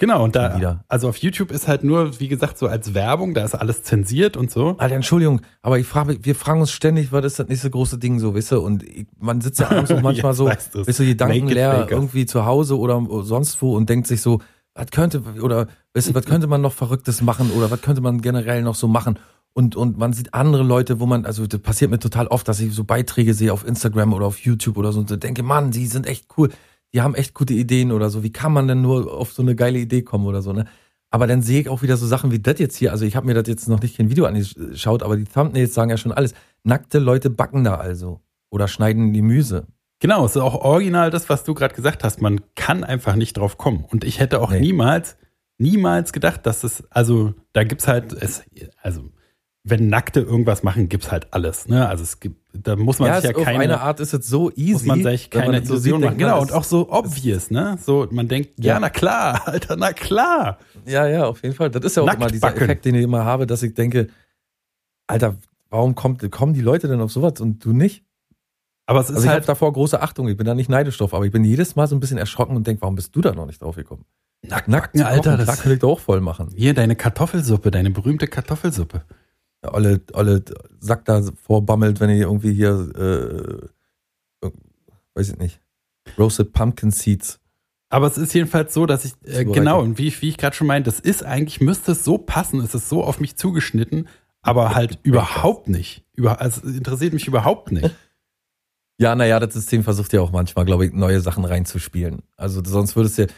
Genau, und da, wieder. also auf YouTube ist halt nur, wie gesagt, so als Werbung, da ist alles zensiert und so. Alter, Entschuldigung, aber ich frage, wir fragen uns ständig, was ist das nächste große Ding so, weißt du? Und ich, man sitzt ja abends auch [LAUGHS] manchmal so, weißt du, gedankenleer Naked Bakers. irgendwie zu Hause oder sonst wo und denkt sich so, was könnte, oder, weißt du, was könnte man noch Verrücktes machen oder was könnte man generell noch so machen? Und, und man sieht andere Leute, wo man, also das passiert mir total oft, dass ich so Beiträge sehe auf Instagram oder auf YouTube oder so und so denke, Mann, die sind echt cool, die haben echt gute Ideen oder so. Wie kann man denn nur auf so eine geile Idee kommen oder so, ne? Aber dann sehe ich auch wieder so Sachen wie das jetzt hier. Also ich habe mir das jetzt noch nicht kein Video angeschaut, aber die Thumbnails sagen ja schon alles. Nackte Leute backen da also. Oder schneiden Gemüse. Genau, es ist auch original das, was du gerade gesagt hast. Man kann einfach nicht drauf kommen. Und ich hätte auch Nee. niemals, niemals gedacht, dass es, also da gibt's halt, es, also wenn Nackte irgendwas machen, gibt's halt alles. Ne? Also es gibt, da muss man sich ja es- auf keine, eine Art ist es so easy. muss man sich keine so Illusion sieht, machen. man, Genau, es- und auch so obvious, ne? So, man denkt, ja, Ja. na klar, [LAUGHS] Alter, na klar. Ja, ja, auf jeden Fall. Das ist ja auch Nackt immer dieser backen. Effekt, den ich immer habe, dass ich denke, Alter, warum kommt, kommen die Leute denn auf sowas und du nicht? Aber es ist Also ich habe halt davor große Achtung, ich bin da nicht neidisch drauf, aber ich bin jedes Mal so ein bisschen erschrocken und denke, warum bist du da noch nicht drauf gekommen? nackt, Nackt Alter, kochen, das, könnte ich doch auch voll machen. hier deine Kartoffelsuppe, deine berühmte Kartoffelsuppe. Ja, Olle, Olle Sack da vorbammelt, wenn ihr irgendwie hier, äh, äh, weiß ich nicht, Roasted Pumpkin Seeds. Aber es ist jedenfalls so, dass ich, äh, genau, und wie, wie ich gerade schon meinte, das ist eigentlich, müsste es so passen, es ist so auf mich zugeschnitten, aber halt überhaupt nicht. Über, also es interessiert mich überhaupt nicht. [LAUGHS] Ja, naja, das System versucht ja auch manchmal, glaube ich, neue Sachen reinzuspielen. Also sonst würdest du ja.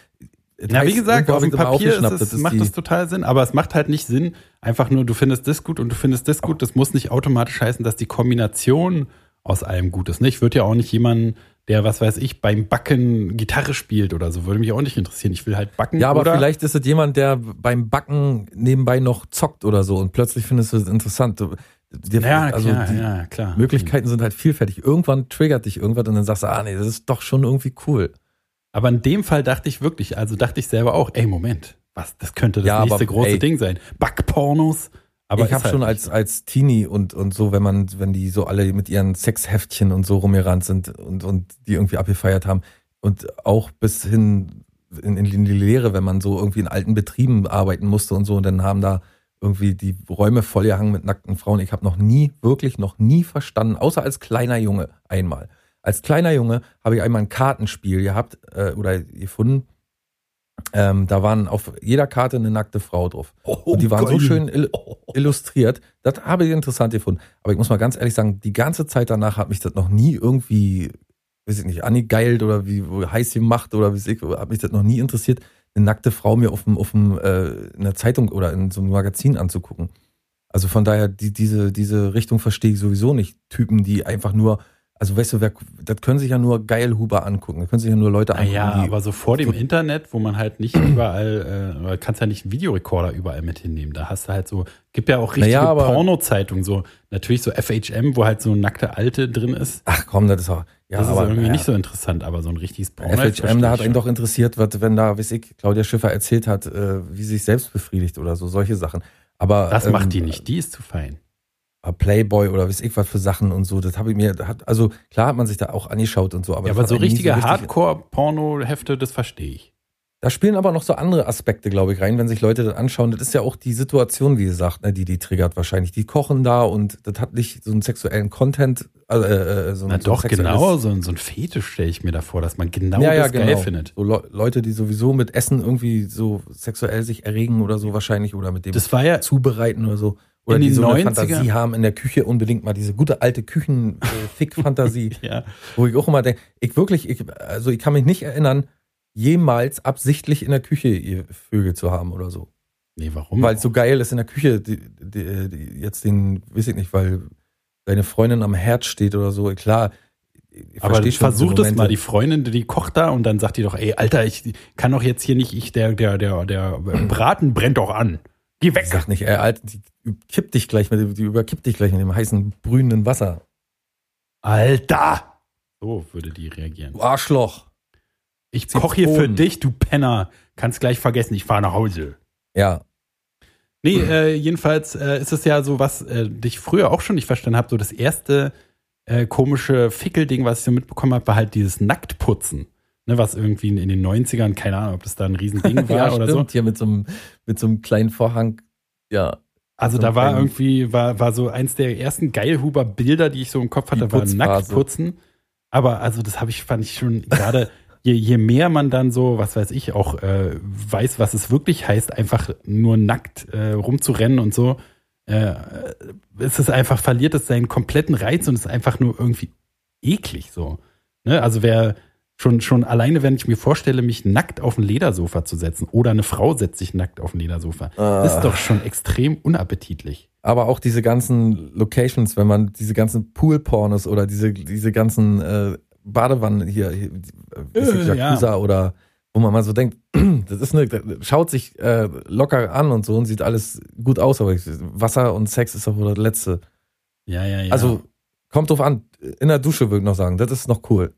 Ja, wie gesagt, auf dem Papier ist es, das macht die- das total Sinn, aber es macht halt nicht Sinn, einfach nur, du findest das gut und du findest das gut. Das muss nicht automatisch heißen, dass die Kombination aus allem gut ist. Ne? Ich würde ja auch nicht jemanden, der, was weiß ich, beim Backen Gitarre spielt oder so, würde mich auch nicht interessieren. Ich will halt backen. Ja, aber vielleicht ist es jemand, der beim Backen nebenbei noch zockt oder so und plötzlich findest du es interessant. Dir- Ja, also klar, die ja, klar. Möglichkeiten sind halt vielfältig. Irgendwann triggert dich irgendwas und dann sagst du, ah nee, das ist doch schon irgendwie cool. Aber in dem Fall dachte ich wirklich, also dachte ich selber auch, ey, Moment, was, das könnte das Ja, aber, nächste große ey. Ding sein. Backpornos. Aber ich habe halt schon als als Teenie und und so, wenn man wenn die so alle mit ihren Sexheftchen und so rumgerannt sind und und die irgendwie abgefeiert haben und auch bis hin in, in die Lehre, wenn man so irgendwie in alten Betrieben arbeiten musste und so und dann haben da irgendwie die Räume vollgehangen mit nackten Frauen. Ich habe noch nie wirklich noch nie verstanden, außer als kleiner Junge einmal. Als kleiner Junge habe ich einmal ein Kartenspiel gehabt äh, oder gefunden. Ähm, da waren auf jeder Karte eine nackte Frau drauf. Oh, Und die waren so geil. schön il illustriert. Das habe ich interessant gefunden. Aber ich muss mal ganz ehrlich sagen, die ganze Zeit danach hat mich das noch nie irgendwie, weiß ich nicht, angegeilt oder wie heiß gemacht oder wie ich, hat mich das noch nie interessiert, eine nackte Frau mir auf dem, auf dem, äh, in der Zeitung oder in so einem Magazin anzugucken. Also von daher, die, diese, diese Richtung verstehe ich sowieso nicht. Typen, die einfach nur, also weißt du, wer, das können sich ja nur Geilhuber angucken. Da können sich ja nur Leute angucken. Naja, die, aber so vor dem so- Internet, wo man halt nicht überall, äh, kannst ja nicht einen Videorekorder überall mit hinnehmen. Da hast du halt so, gibt ja auch richtige Naja, Porno-Zeitungen, so natürlich so FHM, wo halt so nackte Alte drin ist. Ach komm, das ist auch. Ja, das ist aber, irgendwie naja. nicht so interessant, aber so ein richtiges Porno. FHM, da hat einen doch interessiert, was, wenn da, weiß ich, Claudia Schiffer erzählt hat, äh, wie sie sich selbst befriedigt oder so, solche Sachen. Aber Das ähm, macht die nicht, die ist zu fein. Playboy oder weiß ich was für Sachen und so, das habe ich mir, hat, also klar hat man sich da auch angeschaut und so, aber, ja, aber so richtige richtig- Hardcore-Porno-Hefte, das verstehe ich. Da spielen aber noch so andere Aspekte, glaube ich, rein, wenn sich Leute das anschauen. Das ist ja auch die Situation, wie gesagt, ne, die die triggert wahrscheinlich. Die kochen da und das hat nicht so einen sexuellen Content, äh, äh, so, Na so doch, genau, so, ein- so ein Fetisch stelle ich mir da vor, dass man genau ja, ja, das genau. geil findet. So Le Leute, die sowieso mit Essen irgendwie so sexuell sich erregen oder so wahrscheinlich oder mit dem Das war ja zubereiten oder so. Oder In die so eine 90er Fantasie haben in der Küche unbedingt mal diese gute alte Küchen-Fick-Fantasie, [LAUGHS] ja, wo ich auch immer denke, ich wirklich, ich, also ich kann mich nicht erinnern, jemals absichtlich in der Küche Vögel zu haben oder so. nee, warum? Weil es so geil ist in der Küche, die, die, die, jetzt den, weiß ich nicht, weil deine Freundin am Herd steht oder so, klar. Ich aber versuch das mal, die Freundin, die kocht da und dann sagt die doch, ey, Alter, ich kann doch jetzt hier nicht, ich, der, der, der, der Braten brennt doch an. Geh weg. Sag nicht, ey, Alter, die kippt dich gleich mit dem, die überkippt dich gleich mit dem heißen, brühenden Wasser. Alter! So würde die reagieren. Du Arschloch. Ich koche hier für dich, du Penner. Kannst gleich vergessen, ich fahre nach Hause. Ja. Nee, äh, jedenfalls äh, ist es ja so, was äh, dich früher auch schon nicht verstanden habe, so das erste äh, komische Fickelding, was ich so mitbekommen habe, war halt dieses Nacktputzen. Ne, was irgendwie in, in den 90ern, keine Ahnung, ob das da ein Riesending [LAUGHS] war ja, oder stimmt, so. hier mit so einem, mit so einem kleinen Vorhang. Ja. Also so da war irgendwie, war, war so eins der ersten Geilhuber Bilder, die ich so im Kopf hatte, war. Nacktputzen. Aber also das habe ich, fand ich schon gerade, [LAUGHS] je, je mehr man dann so, was weiß ich, auch äh, weiß, was es wirklich heißt, einfach nur nackt äh, rumzurennen und so, äh, ist es einfach, verliert es seinen kompletten Reiz und ist einfach nur irgendwie eklig so. Ne? Also wer schon, schon alleine, wenn ich mir vorstelle, mich nackt auf ein Ledersofa zu setzen oder eine Frau setzt sich nackt auf ein Ledersofa, Ah. ist doch schon extrem unappetitlich. Aber auch diese ganzen Locations, wenn man diese ganzen Pool-Pornos oder diese, diese ganzen äh, Badewannen hier, hier äh, Äh, Yakuza oder wo man mal so denkt, [CLEARS THROAT] das ist eine, das schaut sich äh, locker an und so und sieht alles gut aus, aber Wasser und Sex ist doch wohl das Letzte. Ja, ja, ja. Also kommt drauf an, in der Dusche würde ich noch sagen, das ist noch cool.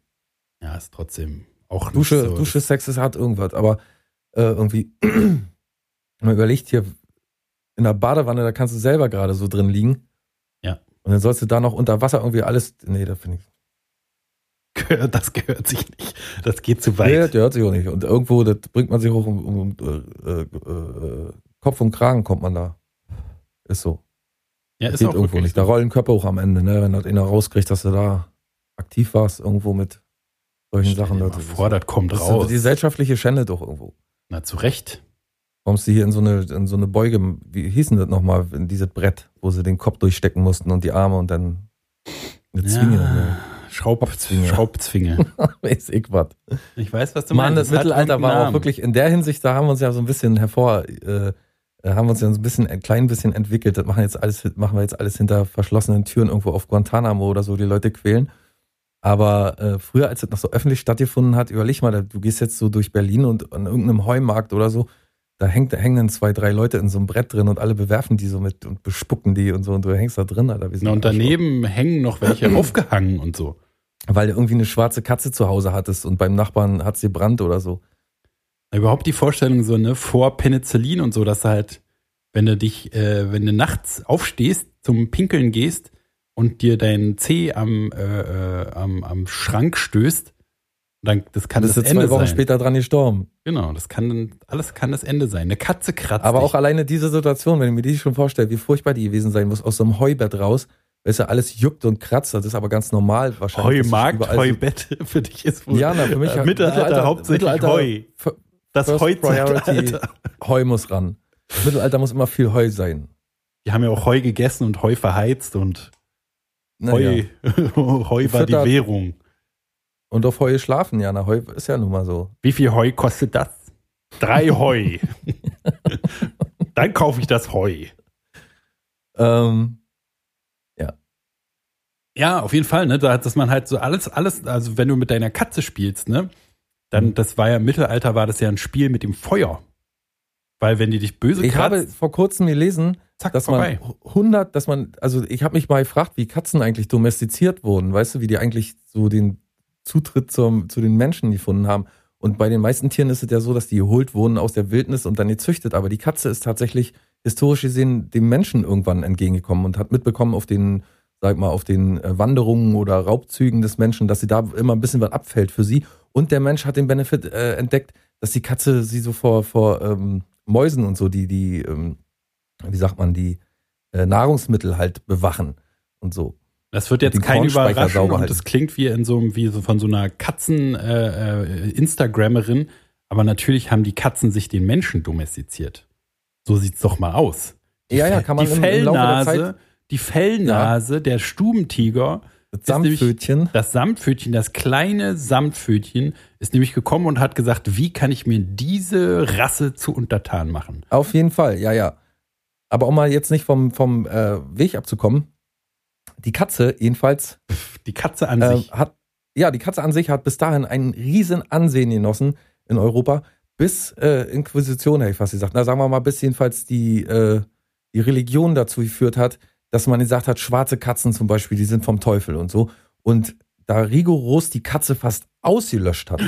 Ja, ist trotzdem auch nicht Dusche, so. Dusche, Sex ist hat irgendwas, aber äh, irgendwie, [CLEARS THROAT] man überlegt hier, in der Badewanne, da kannst du selber gerade so drin liegen. Ja. Und dann sollst du da noch unter Wasser irgendwie alles, nee, da finde ich, Gehört- das gehört sich nicht. Das geht zu nee, weit. der hört sich auch nicht. Und irgendwo, das bringt man sich hoch um, um, um äh, äh, Kopf und Kragen kommt man da. Ist so. ja, Das ist geht auch irgendwo nicht. Da so. rollen Köpfe hoch am Ende, ne? Wenn das einer rauskriegt, dass du da aktiv warst, irgendwo mit solchen Sachen. Das ist- vor, das kommt das raus. die gesellschaftliche Schände doch irgendwo. Na, zu Recht. kommst du hier in so eine, in so eine Beuge, wie hieß denn das nochmal, in dieses Brett, wo sie den Kopf durchstecken mussten und die Arme und dann eine Zwinge. Ja. Schraub, Kopfzwinge. Schraubzwinge. Weiß ich was. Ich weiß, was du Mann, meinst. das Es hat Mittelalter war auch wirklich in der Hinsicht, da haben wir uns ja so ein bisschen hervor, äh, äh, haben wir uns ja so ein bisschen, ein klein bisschen entwickelt. Das machen jetzt alles, machen wir jetzt alles hinter verschlossenen Türen irgendwo auf Guantanamo oder so, die Leute quälen. Aber äh, früher, als es noch so öffentlich stattgefunden hat, überleg mal, du gehst jetzt so durch Berlin und an irgendeinem Heumarkt oder so, da hängt, da hängen dann zwei, drei Leute in so einem Brett drin und alle bewerfen die so mit und bespucken die und so und du hängst da drin, Alter. Na, und daneben hängen noch welche [CLEARS THROAT] aufgehangen und so. Weil du irgendwie eine schwarze Katze zu Hause hattest und beim Nachbarn hat's gebrannt oder so. Überhaupt die Vorstellung so, ne, vor Penicillin und so, dass du halt, wenn du dich, äh, wenn du nachts aufstehst, zum Pinkeln gehst und dir dein Zeh am, äh, äh, am, am Schrank stößt, dann, das kann Bist das du zwei Ende Wochen sein. später dran gestorben. Genau, das kann dann, alles kann das Ende sein. Eine Katze kratzt Aber dich. auch alleine diese Situation, wenn ich mir die schon vorstelle, wie furchtbar die gewesen sein muss, aus so einem Heubett raus, weißt du, alles juckt und kratzt, das ist aber ganz normal wahrscheinlich. es Heumarkt, Heubett, [LAUGHS] für dich ist wohl Ja, na, für mich äh, Mittelalter, hauptsächlich Mittelalter- Heu. Das Heuzeitalter. Heu muss ran. Mittelalter muss immer viel Heu sein. Die haben ja auch Heu gegessen und Heu verheizt und Heu, [LAUGHS] Heu war die. Währung. Und auf Heu schlafen, ja, na, Heu ist ja nun mal so. Wie viel Heu kostet das? Drei Heu. [LAUGHS] Dann kaufe ich das Heu. Ähm, Ja, auf jeden Fall, ne? Da, dass man halt so alles, alles, also wenn du mit deiner Katze spielst, ne? Dann, Mhm. das war ja im Mittelalter, war das ja ein Spiel mit dem Feuer. Weil wenn die dich böse ich habe kratzt, vor kurzem gelesen, zack, dass vorbei. man 100, dass man, also ich habe mich mal gefragt, wie Katzen eigentlich domestiziert wurden, weißt du, wie die eigentlich so den Zutritt zum, zu den Menschen gefunden haben. Und bei den meisten Tieren ist es ja so, dass die geholt wurden aus der Wildnis und dann gezüchtet. Aber die Katze ist tatsächlich historisch gesehen dem Menschen irgendwann entgegengekommen und hat mitbekommen auf den, sag mal, auf den äh, Wanderungen oder Raubzügen des Menschen, dass sie da immer ein bisschen was abfällt für sie. Und der Mensch hat den Benefit äh, entdeckt, dass die Katze sie so vor, vor ähm, Mäusen und so, die, die, ähm, wie sagt man, die äh, Nahrungsmittel halt bewachen und so. Das wird jetzt keine Überraschung und das klingt wie in so einem, wie so von so einer Katzen äh, äh, aber natürlich haben die Katzen sich den Menschen domestiziert. So sieht's doch mal aus. Die Ja, ja, kann man die im- im Laufe der Fellnase, Zeit- die Fellnase der Stubentiger, Das Samtpfötchen. das Samtpfötchen, das kleine Samtpfötchen ist nämlich gekommen und hat gesagt, wie kann ich mir diese Rasse zu untertan machen? Auf jeden Fall, ja, ja. Aber um mal jetzt nicht vom, vom äh, Weg abzukommen, die Katze jedenfalls Die Katze an äh, sich. hat, ja, die Katze an sich hat bis dahin ein riesen Ansehen genossen in Europa, bis äh, Inquisition, hätte ich fast gesagt. Na, sagen wir mal, bis jedenfalls die, äh, die Religion dazu geführt hat, dass man gesagt hat, schwarze Katzen zum Beispiel, die sind vom Teufel und so. Und da rigoros die Katze fast ausgelöscht hat.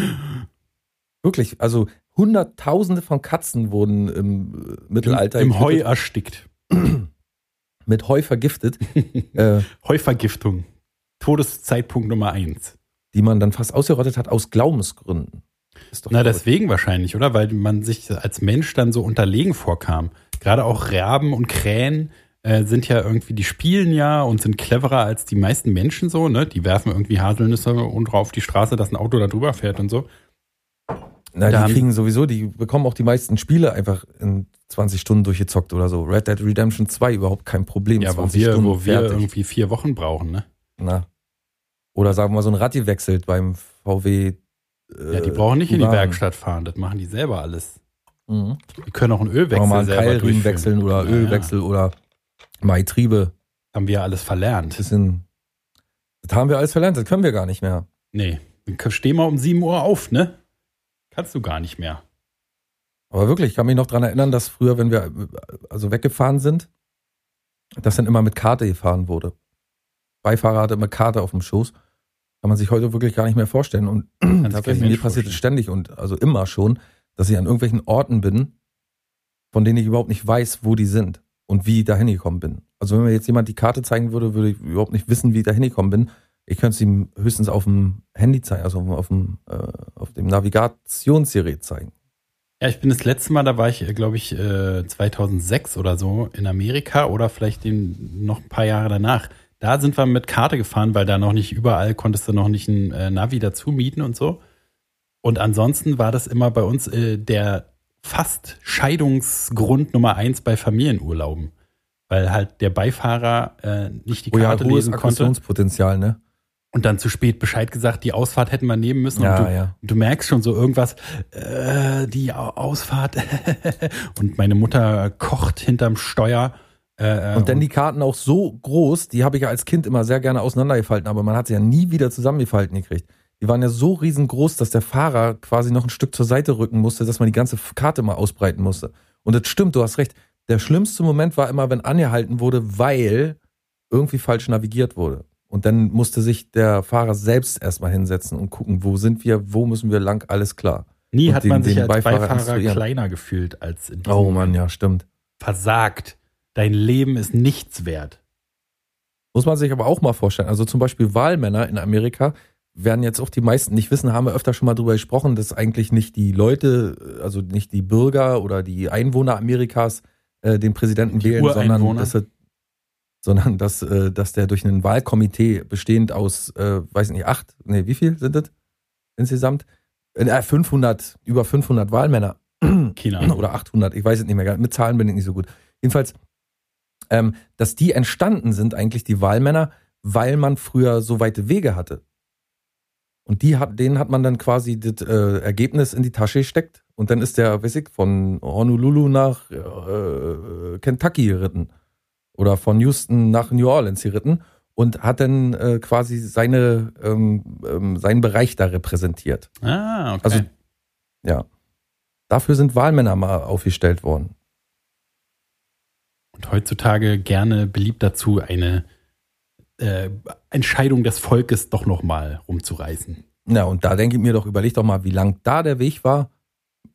[GASPS] Wirklich, also Hunderttausende von Katzen wurden im äh, Mittelalter Im Heu getötet, erstickt. [CLEARS THROAT] mit Heu vergiftet, [LAUGHS] äh, Heuvergiftung. Todeszeitpunkt Nummer eins. die man dann fast ausgerottet hat aus Glaubensgründen. Ist doch Na, verrückt. deswegen wahrscheinlich, oder? Weil man sich als Mensch dann so unterlegen vorkam. Gerade auch Raben und Krähen äh, sind ja irgendwie, die spielen ja und sind cleverer als die meisten Menschen so, ne? Die werfen irgendwie Haselnüsse und auf die Straße, dass ein Auto da drüber fährt und so. Na, Da die kriegen sowieso, die bekommen auch die meisten Spiele einfach in 20 Stunden durchgezockt oder so. Red Dead Redemption 2 überhaupt kein Problem. Ja, wo 20 wir, Stunden wo wir fertig. irgendwie vier Wochen brauchen, ne? Na. Oder sagen wir mal, so ein Rad gewechselt beim VW. Äh, Ja, die brauchen nicht in die. Werkstatt fahren, das machen die selber alles. Mhm. Die können auch einen wir Ölwechsel mal einen selber Keilriemen wechseln oder Ja, Ölwechsel oder mal Getriebe. Ja. Haben wir alles verlernt. Bisschen, das haben wir alles verlernt, das können wir gar nicht mehr. Nee, steh mal um 7 Uhr auf, ne? Kannst du gar nicht mehr. Aber wirklich, ich kann mich noch dran erinnern, dass früher, wenn wir also weggefahren sind, dass dann immer mit Karte gefahren wurde. Beifahrer hatte immer Karte auf dem Schoß. Kann man sich heute wirklich gar nicht mehr vorstellen. Und tatsächlich, mir passiert es ständig und also immer schon, dass ich an irgendwelchen Orten bin, von denen ich überhaupt nicht weiß, wo die sind und wie ich da hingekommen bin. Also wenn mir jetzt jemand die Karte zeigen würde, würde ich überhaupt nicht wissen, wie ich da hingekommen bin. Ich könnte es ihm höchstens auf dem Handy zeigen, also auf dem, äh, auf dem Navigationsgerät zeigen. Ja, ich bin das letzte Mal, da war ich, glaube ich, äh, 2006 oder so in Amerika oder vielleicht den, noch ein paar Jahre danach. Da sind wir mit Karte gefahren, weil da noch nicht überall konntest du noch nicht ein äh, Navi dazu mieten und so. Und ansonsten war das immer bei uns äh, der fast Scheidungsgrund Nummer eins bei Familienurlauben. Weil halt der Beifahrer äh, nicht die Oh ja, Karte lesen konnte Aggressionspotenzial, ne? Und dann zu spät Bescheid gesagt, die Ausfahrt hätten wir nehmen müssen. Ja, und du, ja. du merkst schon so irgendwas, äh, die Au- Ausfahrt [LAUGHS] und meine Mutter kocht hinterm Steuer. Äh, Und dann die Karten auch so groß, die habe ich ja als Kind immer sehr gerne auseinandergefalten, aber man hat sie ja nie wieder zusammengefalten gekriegt. Die waren ja so riesengroß, dass der Fahrer quasi noch ein Stück zur Seite rücken musste, dass man die ganze Karte mal ausbreiten musste. Und das stimmt, du hast recht. Der schlimmste Moment war immer, wenn angehalten wurde, weil irgendwie falsch navigiert wurde. Und dann musste sich der Fahrer selbst erstmal hinsetzen und gucken, wo sind wir, wo müssen wir lang, alles klar. nie und hat den- man sich als Beifahrer Beifahrer, kleiner gefühlt als in diesem Oh Mann, ja, stimmt. Versagt. Dein Leben ist nichts wert. Muss man sich aber auch mal vorstellen. Also zum Beispiel Wahlmänner in Amerika werden jetzt auch die meisten nicht wissen, haben wir öfter schon mal drüber gesprochen, dass eigentlich nicht die Leute, also nicht die Bürger oder die Einwohner Amerikas äh, den Präsidenten Die wählen, sondern dass, er, sondern dass, äh, dass der durch ein Wahlkomitee bestehend aus, äh, weiß nicht, acht, nee, wie viel sind das insgesamt? Äh, 500, über 500 Wahlmänner Keine oder 800, ich weiß es nicht mehr, mit Zahlen bin ich nicht so gut. Jedenfalls, ähm, dass die entstanden sind, eigentlich die Wahlmänner, weil man früher so weite Wege hatte. Und die hat, denen hat man dann quasi das äh, Ergebnis in die Tasche gesteckt und dann ist der, weiß ich, von Honolulu nach äh, Kentucky geritten oder von Houston nach New Orleans geritten und hat dann äh, quasi seine, ähm, ähm, seinen Bereich da repräsentiert. Ah, okay. Also- Ja. Dafür sind Wahlmänner mal aufgestellt worden. und heutzutage gerne beliebt dazu, eine äh, Entscheidung des Volkes doch nochmal rumzureißen. Na, und da denke ich mir doch, überleg doch mal, wie lang da der Weg war,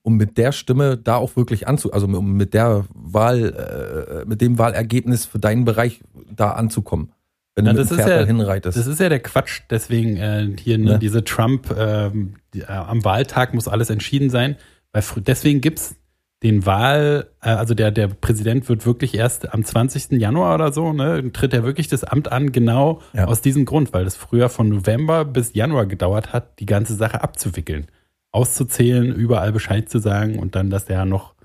um mit der Stimme da auch wirklich anzu, also um mit der Wahl, äh, mit dem Wahlergebnis für deinen Bereich da anzukommen. Wenn Na, du mit dem ist Pferd ja- dahin reitest. Das ist ja der Quatsch, deswegen äh, hier ne, Ne? diese Trump, ähm, die, äh, am Wahltag muss alles entschieden sein, weil deswegen gibt's den Wahl, äh, also der, der Präsident wird wirklich erst am 20. Januar oder so, ne, tritt er wirklich das Amt an, genau Ja. aus diesem Grund, weil das früher von November bis Januar gedauert hat, die ganze Sache abzuwickeln, auszuzählen, überall Bescheid zu sagen und dann, dass der noch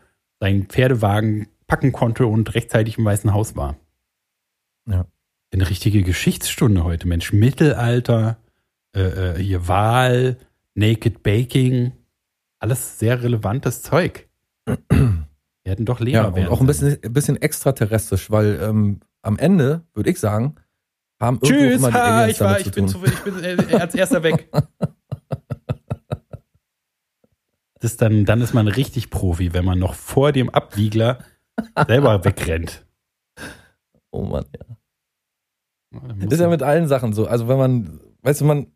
seinen Pferdewagen packen konnte und rechtzeitig im Weißen Haus war. Ja. Eine richtige Geschichtsstunde heute, Mensch. Mittelalter, äh, äh, hier Wahl, Naked Baking, alles sehr relevantes Zeug. Wir hätten doch Lehrer Ja, werden auch ein bisschen, ein bisschen extraterrestrisch, weil ähm, am Ende, würde ich sagen, haben irgendwo Tschüss, immer die ha, ich, war, ich, zu bin zu, ich bin äh, als erster weg. [LAUGHS] Ist dann, dann ist man richtig Profi, wenn man noch vor dem Abwiegler selber wegrennt. Oh Mann, ja. Das ist ja mit allen Sachen so. Also wenn man, weißt du, man,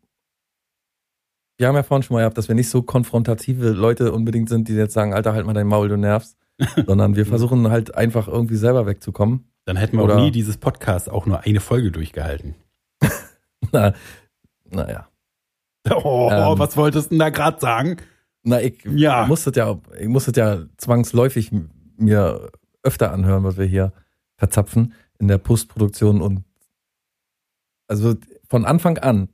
wir haben ja vorhin schon mal gehabt, dass wir nicht so konfrontative Leute unbedingt sind, die jetzt sagen, Alter, halt mal dein Maul, du nervst. [LAUGHS] Sondern wir versuchen halt einfach irgendwie selber wegzukommen. dann hätten wir auch Oder- nie dieses Podcast auch nur eine Folge durchgehalten. [LAUGHS] Na, naja. [LAUGHS] Oh, Ähm. was wolltest du denn da gerade sagen? Na, ich Ja. muss das ja, ich muss das ja zwangsläufig mir öfter anhören, was wir hier verzapfen in der Postproduktion und also von Anfang an,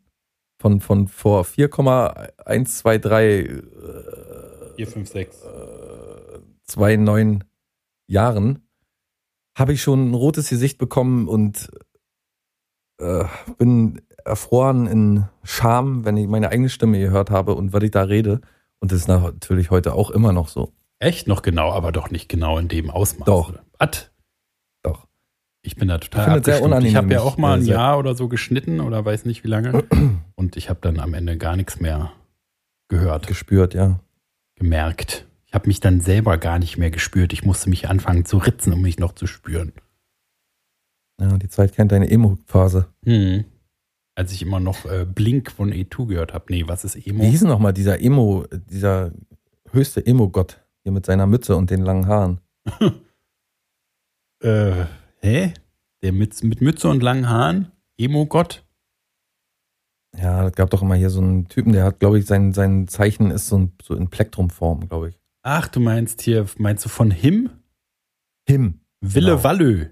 von, von vor 4,123 äh, 4, 5, 6. zwei neun Jahren habe ich schon ein rotes Gesicht bekommen und äh, bin erfroren in Scham, wenn ich meine eigene Stimme gehört habe und was ich da rede. Und das ist natürlich heute auch immer noch so. Echt noch genau, aber doch nicht genau in dem Ausmaß. Doch. Was? Doch. Ich bin da total Ich es sehr abgestimmt. unangenehm, Ich habe ja auch mal ein Jahr oder so geschnitten oder weiß nicht wie lange. [CLEARS THROAT] Und ich habe dann am Ende gar nichts mehr gehört, Gespürt, ja. gemerkt. Ich habe mich dann selber gar nicht mehr gespürt. Ich musste mich anfangen zu ritzen, um mich noch zu spüren. Ja, die Zeit kennt deine Emo-Phase. Hm. Als ich immer noch äh, Blink von E2 gehört habe. Nee, was ist Emo? Wie hieß nochmal dieser Emo, dieser höchste Emo-Gott hier mit seiner Mütze und den langen Haaren? [LAUGHS] Äh, hä? Der mit, mit Mütze und langen Haaren? Emo-Gott? Ja, es gab doch immer hier so einen Typen, der hat, glaube ich, sein, sein Zeichen ist so, ein, so in Plektrumform, glaube ich. Ach, du meinst hier, meinst du von Him? Him. Wille Genau. Wallö.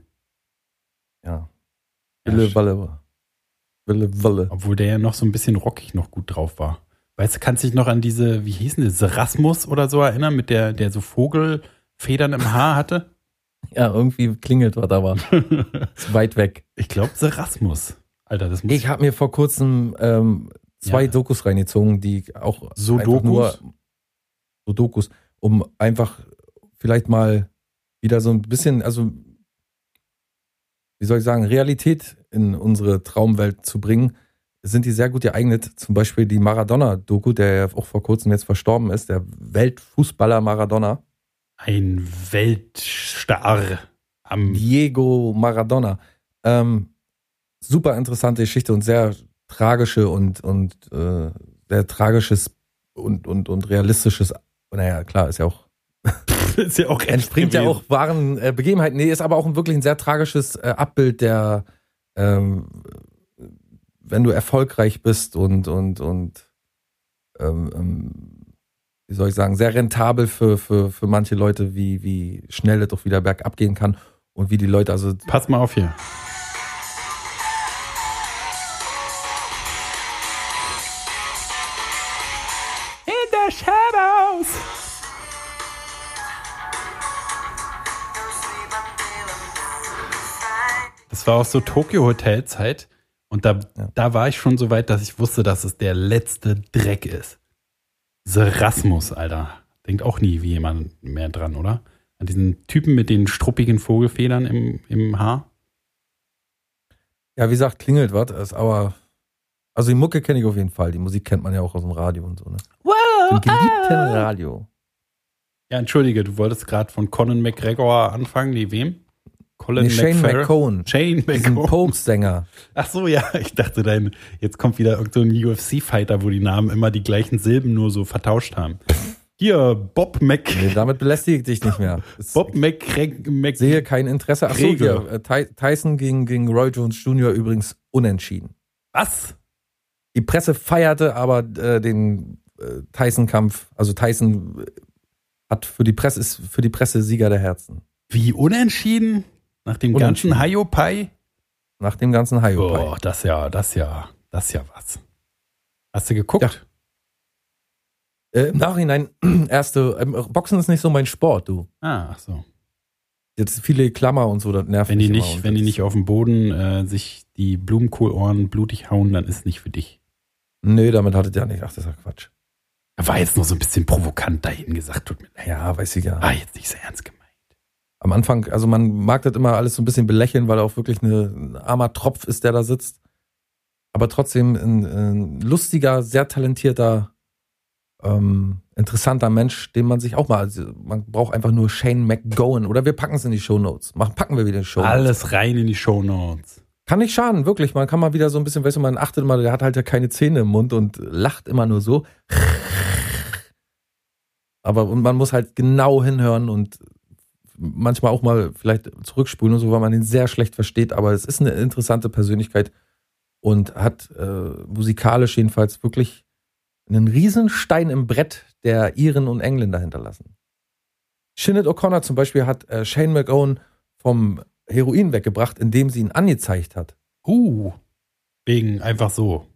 Ja. Ja, Wille sch- Walle. Wille Walle. Obwohl der ja noch so ein bisschen rockig noch gut drauf war. Weißt du, kannst dich noch an diese, wie hießen die, Serasmus oder so erinnern, mit der, der so Vogelfedern im Haar hatte? Ja, irgendwie klingelt was aber. [LAUGHS] Ist weit weg. ich glaube Serasmus. Alter, das muss Ich habe mir vor kurzem ähm, zwei Ja. Dokus reingezogen, die auch So einfach nur Dokus? so Dokus, um einfach vielleicht mal wieder so ein bisschen, also wie soll ich sagen, Realität in unsere Traumwelt zu bringen, sind die sehr gut geeignet. Zum Beispiel die Maradona-Doku, der ja auch vor kurzem jetzt verstorben ist, der Weltfußballer Maradona. ein Weltstar am Diego Maradona. Ähm, super interessante Geschichte und sehr tragische und, und äh, sehr tragisches und, und, und realistisches. Naja, klar, ist ja auch, [LAUGHS] ist ja auch entspringt ja gewesen. auch wahren äh, Begebenheiten. Nee, ist aber auch ein wirklich ein sehr tragisches äh, Abbild der, ähm, wenn du erfolgreich bist und, und, und ähm, ähm, wie soll ich sagen, sehr rentabel für, für, für manche Leute, wie, wie schnell es doch wieder bergab gehen kann und wie die Leute, also Pass mal auf hier. Das war auch so Tokyo Hotel Zeit und da, Ja. da war ich schon so weit, dass ich wusste, dass es der letzte Dreck ist. Serasmus, Alter. Denkt auch nie wie jemand mehr dran, oder? An diesen Typen mit den struppigen Vogelfedern im, im Haar. Ja, wie gesagt, klingelt was, aber. Also die Mucke kenne ich auf jeden Fall. Die Musik kennt man ja auch aus dem Radio und so, ne? Im geliebten Radio. Ja, entschuldige, du wolltest gerade von Conan McGregor anfangen, nee, wem? Colin Nee, Shane. McCone. Shane McCone. Pogues-Sänger. Ach so, ja, ich dachte, dein, jetzt kommt wieder irgend so UFC-Fighter, wo die Namen immer die gleichen Silben nur so vertauscht haben. Hier, Bob Mc, Nee, damit belästige ich dich nicht mehr. Es- Bob Mc, Mc, sehe kein Interesse. Ach so, hier, äh, Ty- Tyson gegen, gegen Roy Jones Jr. übrigens unentschieden. was? Die Presse feierte aber äh, den äh, Tyson-Kampf. Also Tyson äh, hat für die Presse ist für die Presse Sieger der Herzen. Wie unentschieden? Nach dem ganzen Haiopai? Nach dem ganzen Haiopai. Oh, das ja, das ja, das ja was. Hast du geguckt? Ja. Äh, Im Nachhinein, [CLEARS THROAT] erste, ähm, Boxen ist nicht so mein Sport, du. Ah, ach so. Jetzt viele Klammer und so, das nervt Wenn die mich immer. nicht, wenn die nicht auf dem Boden äh, sich die Blumenkohlohren blutig hauen, dann ist nicht für dich. Nee, damit hattet ihr ja nicht. Ach, das ist ja Quatsch. War jetzt nur so ein bisschen provokant dahin gesagt, tut mir leid. Ja, weiß ich ja. War jetzt nicht so ernst gemeint. Am Anfang, also man mag das immer alles so ein bisschen belächeln, weil er auch wirklich eine, ein armer Tropf ist, der da sitzt. Aber trotzdem ein, ein lustiger, sehr talentierter, ähm, interessanter Mensch, den man sich auch mal, also man braucht einfach nur Shane McGowan oder wir packen es in die Shownotes. Machen, packen wir wieder in die Shownotes. Alles rein in die Shownotes. Kann nicht schaden, wirklich. Man kann mal wieder so ein bisschen, weißt du, man achtet immer, der hat halt ja keine Zähne im Mund und lacht immer nur so. Aber und man muss halt genau hinhören und manchmal auch mal vielleicht zurückspulen und so, weil man ihn sehr schlecht versteht. Aber es ist eine interessante Persönlichkeit und hat äh, musikalisch jedenfalls wirklich einen Riesenstein im Brett der Iren und Engländer hinterlassen. Shinnet O'Connor zum Beispiel hat äh, Shane McGowan vom Heroin weggebracht, indem sie ihn angezeigt hat. Uh. Wegen einfach so.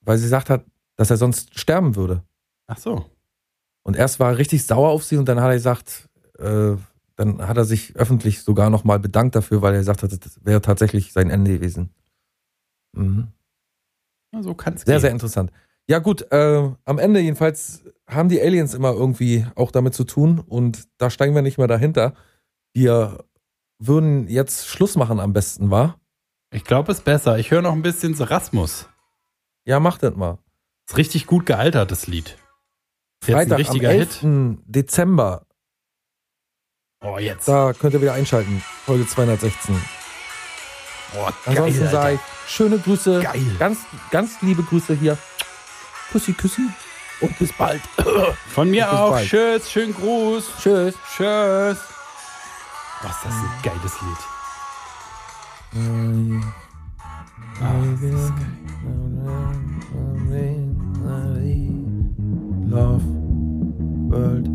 weil sie gesagt hat, dass er sonst sterben würde. Ach so. Und erst war er richtig sauer auf sie und dann hat er gesagt, äh, dann hat er sich öffentlich sogar nochmal bedankt dafür, weil er gesagt hat, das wäre tatsächlich sein Ende gewesen. Mhm. Na, so kann's Sehr, gehen. sehr interessant. Ja gut, äh, am Ende jedenfalls haben die Aliens immer irgendwie auch damit zu tun und da steigen wir nicht mehr dahinter. Wir würden jetzt Schluss machen am besten, war? Ich glaube, es ist besser. Ich höre noch ein bisschen Serasmus. Ja, macht das mal. Ist richtig gut gealtert, das Lied. Freitag am richtiger 11. Hit. Dezember, Oh, jetzt. da könnt ihr wieder einschalten. Folge 216. Oh, Ansonsten Alter. sage ich schöne Grüße. Geil. Ganz, ganz liebe Grüße hier. Küssi, küssi. Und bis bald. [CLEARS THROAT] Von mir auch. bald. Tschüss, schönen Gruß. Tschüss. Tschüss. Was ist das ein geiles Lied. Ah, das ist Love, World,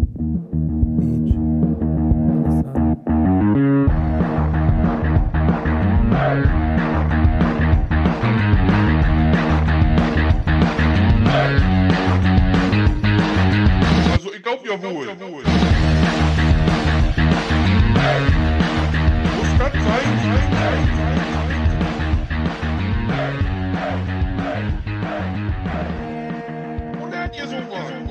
Pick up your wood. Muss das sein? Und er hat hier.